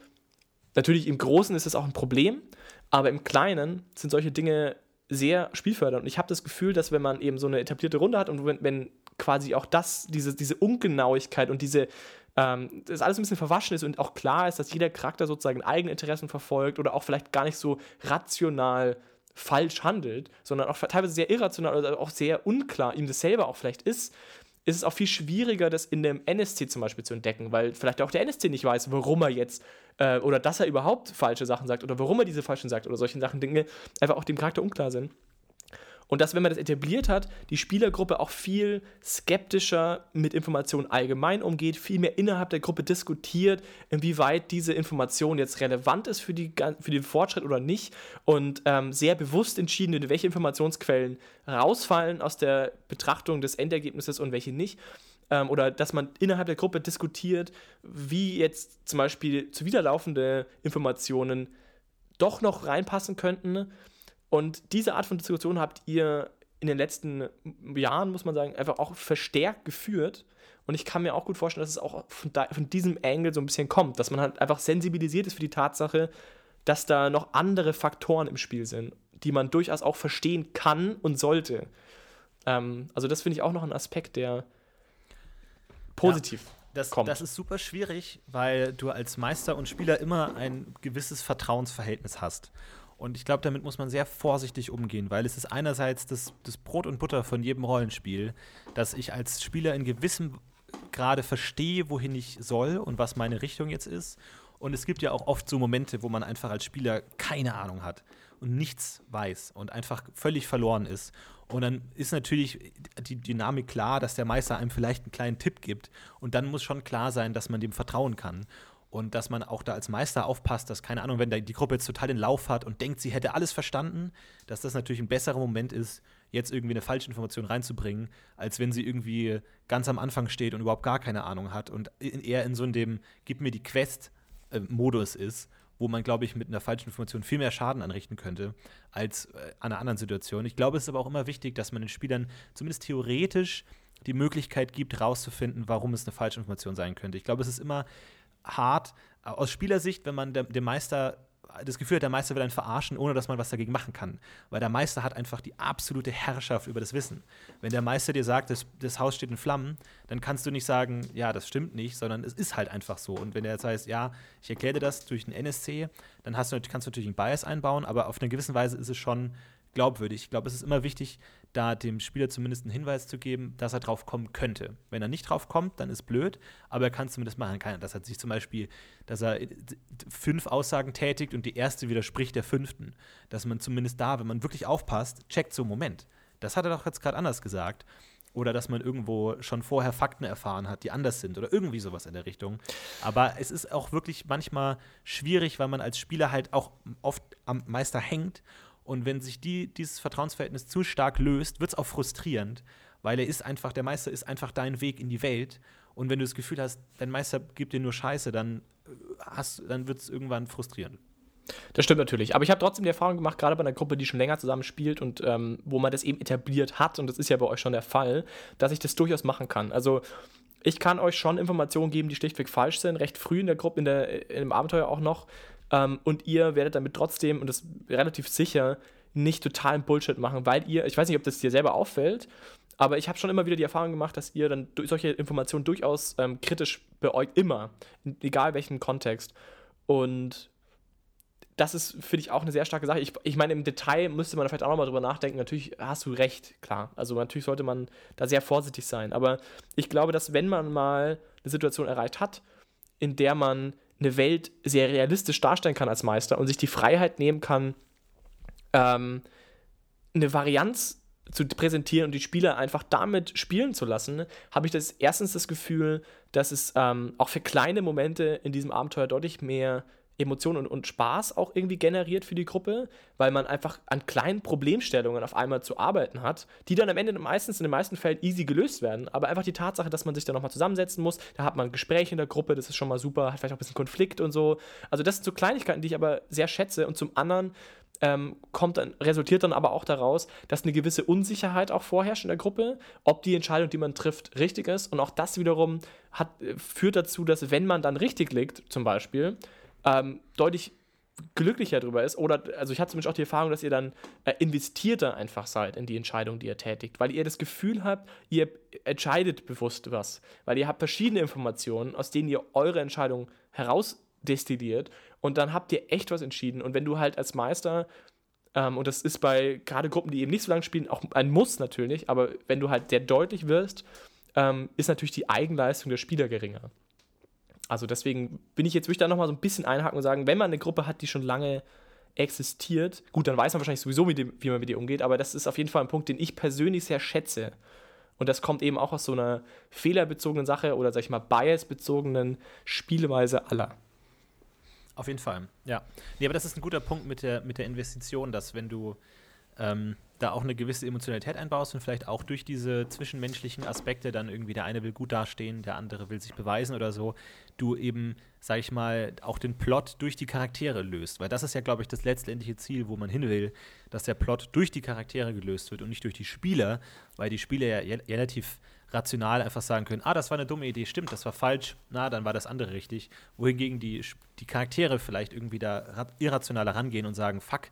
natürlich im Großen ist es auch ein Problem, aber im Kleinen sind solche Dinge sehr spielfördernd. Und ich habe das Gefühl, dass wenn man eben so eine etablierte Runde hat und wenn, wenn quasi auch das, diese, diese Ungenauigkeit und diese, ähm, das alles ein bisschen verwaschen ist und auch klar ist, dass jeder Charakter sozusagen eigene Interessen verfolgt oder auch vielleicht gar nicht so rational falsch handelt, sondern auch teilweise sehr irrational oder auch sehr unklar ihm das selber auch vielleicht ist, ist es auch viel schwieriger, das in dem NSC zum Beispiel zu entdecken, weil vielleicht auch der NSC nicht weiß, warum er jetzt äh, oder dass er überhaupt falsche Sachen sagt oder warum er diese falschen sagt oder solche Sachen, Dinge einfach auch dem Charakter unklar sind. Und dass, wenn man das etabliert hat, die Spielergruppe auch viel skeptischer mit Informationen allgemein umgeht, viel mehr innerhalb der Gruppe diskutiert, inwieweit diese Information jetzt relevant ist für, die, für den Fortschritt oder nicht und ähm, sehr bewusst entschieden, welche Informationsquellen rausfallen aus der Betrachtung des Endergebnisses und welche nicht. Ähm, oder dass man innerhalb der Gruppe diskutiert, wie jetzt zum Beispiel zuwiderlaufende Informationen doch noch reinpassen könnten und diese Art von Diskussion habt ihr in den letzten Jahren, muss man sagen, einfach auch verstärkt geführt. Und ich kann mir auch gut vorstellen, dass es auch von, da, von diesem Angle so ein bisschen kommt, dass man halt einfach sensibilisiert ist für die Tatsache, dass da noch andere Faktoren im Spiel sind, die man durchaus auch verstehen kann und sollte. Ähm, also das finde ich auch noch ein Aspekt, der positiv ja, das, kommt. Das ist super schwierig, weil du als Meister und Spieler immer ein gewisses Vertrauensverhältnis hast. Und ich glaube, damit muss man sehr vorsichtig umgehen, weil es ist einerseits das, das Brot und Butter von jedem Rollenspiel, dass ich als Spieler in gewissem Grade verstehe, wohin ich soll und was meine Richtung jetzt ist. Und es gibt ja auch oft so Momente, wo man einfach als Spieler keine Ahnung hat und nichts weiß und einfach völlig verloren ist. Und dann ist natürlich die Dynamik klar, dass der Meister einem vielleicht einen kleinen Tipp gibt. Und dann muss schon klar sein, dass man dem vertrauen kann und dass man auch da als Meister aufpasst, dass, keine Ahnung, wenn die Gruppe jetzt total den Lauf hat und denkt, sie hätte alles verstanden, dass das natürlich ein besserer Moment ist, jetzt irgendwie eine falsche Information reinzubringen, als wenn sie irgendwie ganz am Anfang steht und überhaupt gar keine Ahnung hat und eher in so einem Gib mir die Quest-Modus ist, wo man, glaube ich, mit einer falschen Information viel mehr Schaden anrichten könnte als äh, an einer anderen Situation. Ich glaube, es ist aber auch immer wichtig, dass man den Spielern zumindest theoretisch die Möglichkeit gibt, rauszufinden, warum es eine falsche Information sein könnte. Ich glaube, es ist immer hart aus Spielersicht, wenn man dem Meister das Gefühl hat, der Meister will einen verarschen, ohne dass man was dagegen machen kann. Weil der Meister hat einfach die absolute Herrschaft über das Wissen. Wenn der Meister dir sagt, das, das Haus steht in Flammen, dann kannst du nicht sagen, ja, das stimmt nicht, sondern es ist halt einfach so. Und wenn er jetzt heißt, ja, ich erkläre dir das durch einen NSC, dann hast du, kannst du natürlich einen Bias einbauen, aber auf eine gewisse Weise ist es schon glaubwürdig. Ich glaube, es ist immer wichtig, da dem Spieler zumindest einen Hinweis zu geben, dass er drauf kommen könnte. Wenn er nicht drauf kommt, dann ist blöd, aber er kann es zumindest machen. Kann, dass er sich zum Beispiel, dass er fünf Aussagen tätigt und die erste widerspricht der fünften. Dass man zumindest da, wenn man wirklich aufpasst, checkt so, Moment, das hat er doch jetzt gerade anders gesagt. Oder dass man irgendwo schon vorher Fakten erfahren hat, die anders sind oder irgendwie sowas in der Richtung. Aber es ist auch wirklich manchmal schwierig, weil man als Spieler halt auch oft am Meister hängt und wenn sich die, dieses Vertrauensverhältnis zu stark löst, wird es auch frustrierend, weil er ist einfach, der Meister ist einfach dein Weg in die Welt. Und wenn du das Gefühl hast, dein Meister gibt dir nur Scheiße, dann, äh, dann wird es irgendwann frustrierend. Das stimmt natürlich. Aber ich habe trotzdem die Erfahrung gemacht, gerade bei einer Gruppe, die schon länger zusammen spielt und ähm, wo man das eben etabliert hat, und das ist ja bei euch schon der Fall, dass ich das durchaus machen kann. Also ich kann euch schon Informationen geben, die schlichtweg falsch sind, recht früh in der Gruppe, in, der, in dem Abenteuer auch noch, ähm, und ihr werdet damit trotzdem, und das relativ sicher, nicht totalen Bullshit machen, weil ihr, ich weiß nicht, ob das dir selber auffällt, aber ich habe schon immer wieder die Erfahrung gemacht, dass ihr dann solche Informationen durchaus ähm, kritisch beäugt, immer, egal welchen Kontext. Und das ist, finde ich, auch eine sehr starke Sache. Ich, ich meine, im Detail müsste man vielleicht auch nochmal drüber nachdenken. Natürlich hast du recht, klar. Also natürlich sollte man da sehr vorsichtig sein. Aber ich glaube, dass wenn man mal eine Situation erreicht hat, in der man eine Welt sehr realistisch darstellen kann als Meister und sich die Freiheit nehmen kann, ähm, eine Varianz zu präsentieren und die Spieler einfach damit spielen zu lassen, habe ich das erstens das Gefühl, dass es ähm, auch für kleine Momente in diesem Abenteuer deutlich mehr Emotionen und, und Spaß auch irgendwie generiert für die Gruppe, weil man einfach an kleinen Problemstellungen auf einmal zu arbeiten hat, die dann am Ende meistens in den meisten Fällen easy gelöst werden. Aber einfach die Tatsache, dass man sich dann nochmal zusammensetzen muss, da hat man ein Gespräch in der Gruppe, das ist schon mal super, hat vielleicht auch ein bisschen Konflikt und so. Also das sind so Kleinigkeiten, die ich aber sehr schätze. Und zum anderen ähm, kommt dann, resultiert dann aber auch daraus, dass eine gewisse Unsicherheit auch vorherrscht in der Gruppe, ob die Entscheidung, die man trifft, richtig ist. Und auch das wiederum hat, führt dazu, dass wenn man dann richtig liegt, zum Beispiel, ähm, deutlich glücklicher drüber ist. Oder, also ich hatte zum Beispiel auch die Erfahrung, dass ihr dann äh, investierter einfach seid in die Entscheidung, die ihr tätigt, weil ihr das Gefühl habt, ihr entscheidet bewusst was, weil ihr habt verschiedene Informationen, aus denen ihr eure Entscheidung herausdestilliert und dann habt ihr echt was entschieden. Und wenn du halt als Meister ähm, und das ist bei gerade Gruppen, die eben nicht so lange spielen, auch ein Muss natürlich, aber wenn du halt sehr deutlich wirst, ähm, ist natürlich die Eigenleistung der Spieler geringer. Also deswegen bin ich jetzt, würde ich da nochmal so ein bisschen einhaken und sagen, wenn man eine Gruppe hat, die schon lange existiert, gut, dann weiß man wahrscheinlich sowieso, dem, wie man mit ihr umgeht, aber das ist auf jeden Fall ein Punkt, den ich persönlich sehr schätze. Und das kommt eben auch aus so einer fehlerbezogenen Sache oder, sag ich mal, biasbezogenen Spielweise aller. Auf jeden Fall, ja. Nee, aber das ist ein guter Punkt mit der, mit der Investition, dass wenn du ähm, da auch eine gewisse Emotionalität einbaust und vielleicht auch durch diese zwischenmenschlichen Aspekte dann irgendwie der eine will gut dastehen, der andere will sich beweisen oder so, du eben, sag ich mal, auch den Plot durch die Charaktere löst. Weil das ist ja, glaube ich, das letztendliche Ziel, wo man hin will, dass der Plot durch die Charaktere gelöst wird und nicht durch die Spieler, weil die Spieler ja relativ rational einfach sagen können, ah, das war eine dumme Idee, stimmt, das war falsch, na, dann war das andere richtig. Wohingegen die, die Charaktere vielleicht irgendwie da irrationaler rangehen und sagen, fuck,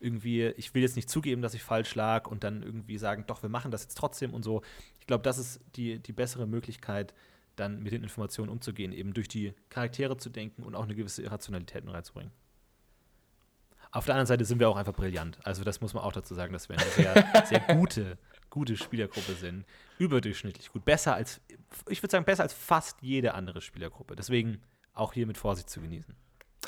irgendwie, ich will jetzt nicht zugeben, dass ich falsch lag und dann irgendwie sagen, doch, wir machen das jetzt trotzdem und so. Ich glaube, das ist die, die bessere Möglichkeit, dann mit den Informationen umzugehen, eben durch die Charaktere zu denken und auch eine gewisse Irrationalität reinzubringen. Auf der anderen Seite sind wir auch einfach brillant. Also das muss man auch dazu sagen, dass wir eine sehr, sehr gute, gute Spielergruppe sind. Überdurchschnittlich gut. Besser als, ich würde sagen, besser als fast jede andere Spielergruppe. Deswegen auch hier mit Vorsicht zu genießen.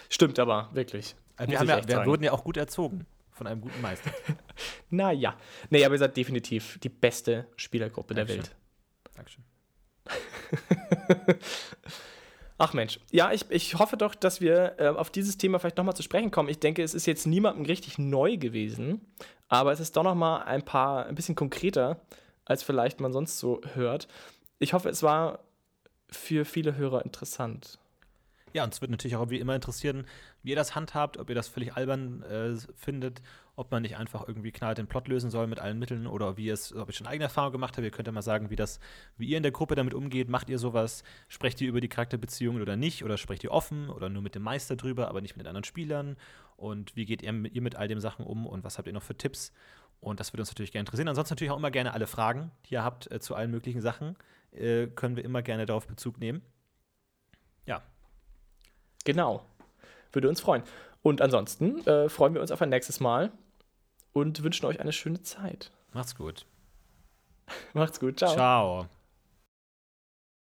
Stimmt aber, wirklich. Wir, ja, wir wurden ja auch gut erzogen von einem guten Meister. naja. Nee, aber ihr seid definitiv die beste Spielergruppe Dankeschön. der Welt. Dankeschön. Ach Mensch, ja, ich, ich hoffe doch, dass wir äh, auf dieses Thema vielleicht nochmal zu sprechen kommen. Ich denke, es ist jetzt niemandem richtig neu gewesen, aber es ist doch nochmal ein paar, ein bisschen konkreter, als vielleicht man sonst so hört. Ich hoffe, es war für viele Hörer interessant. Ja, uns wird natürlich auch wie immer interessieren, wie ihr das handhabt, ob ihr das völlig albern äh, findet, ob man nicht einfach irgendwie knallt den Plot lösen soll mit allen Mitteln oder wie es, ob ihr schon eigene Erfahrungen gemacht habt. Ihr könnt ja mal sagen, wie das, wie ihr in der Gruppe damit umgeht. Macht ihr sowas? Sprecht ihr über die Charakterbeziehungen oder nicht? Oder sprecht ihr offen oder nur mit dem Meister drüber, aber nicht mit den anderen Spielern? Und wie geht ihr mit, ihr mit all den Sachen um und was habt ihr noch für Tipps? Und das würde uns natürlich gerne interessieren. Ansonsten natürlich auch immer gerne alle Fragen, die ihr habt äh, zu allen möglichen Sachen. Äh, können wir immer gerne darauf Bezug nehmen. Ja, Genau. Würde uns freuen. Und ansonsten äh, freuen wir uns auf ein nächstes Mal und wünschen euch eine schöne Zeit. Macht's gut. Macht's gut. Ciao. Ciao.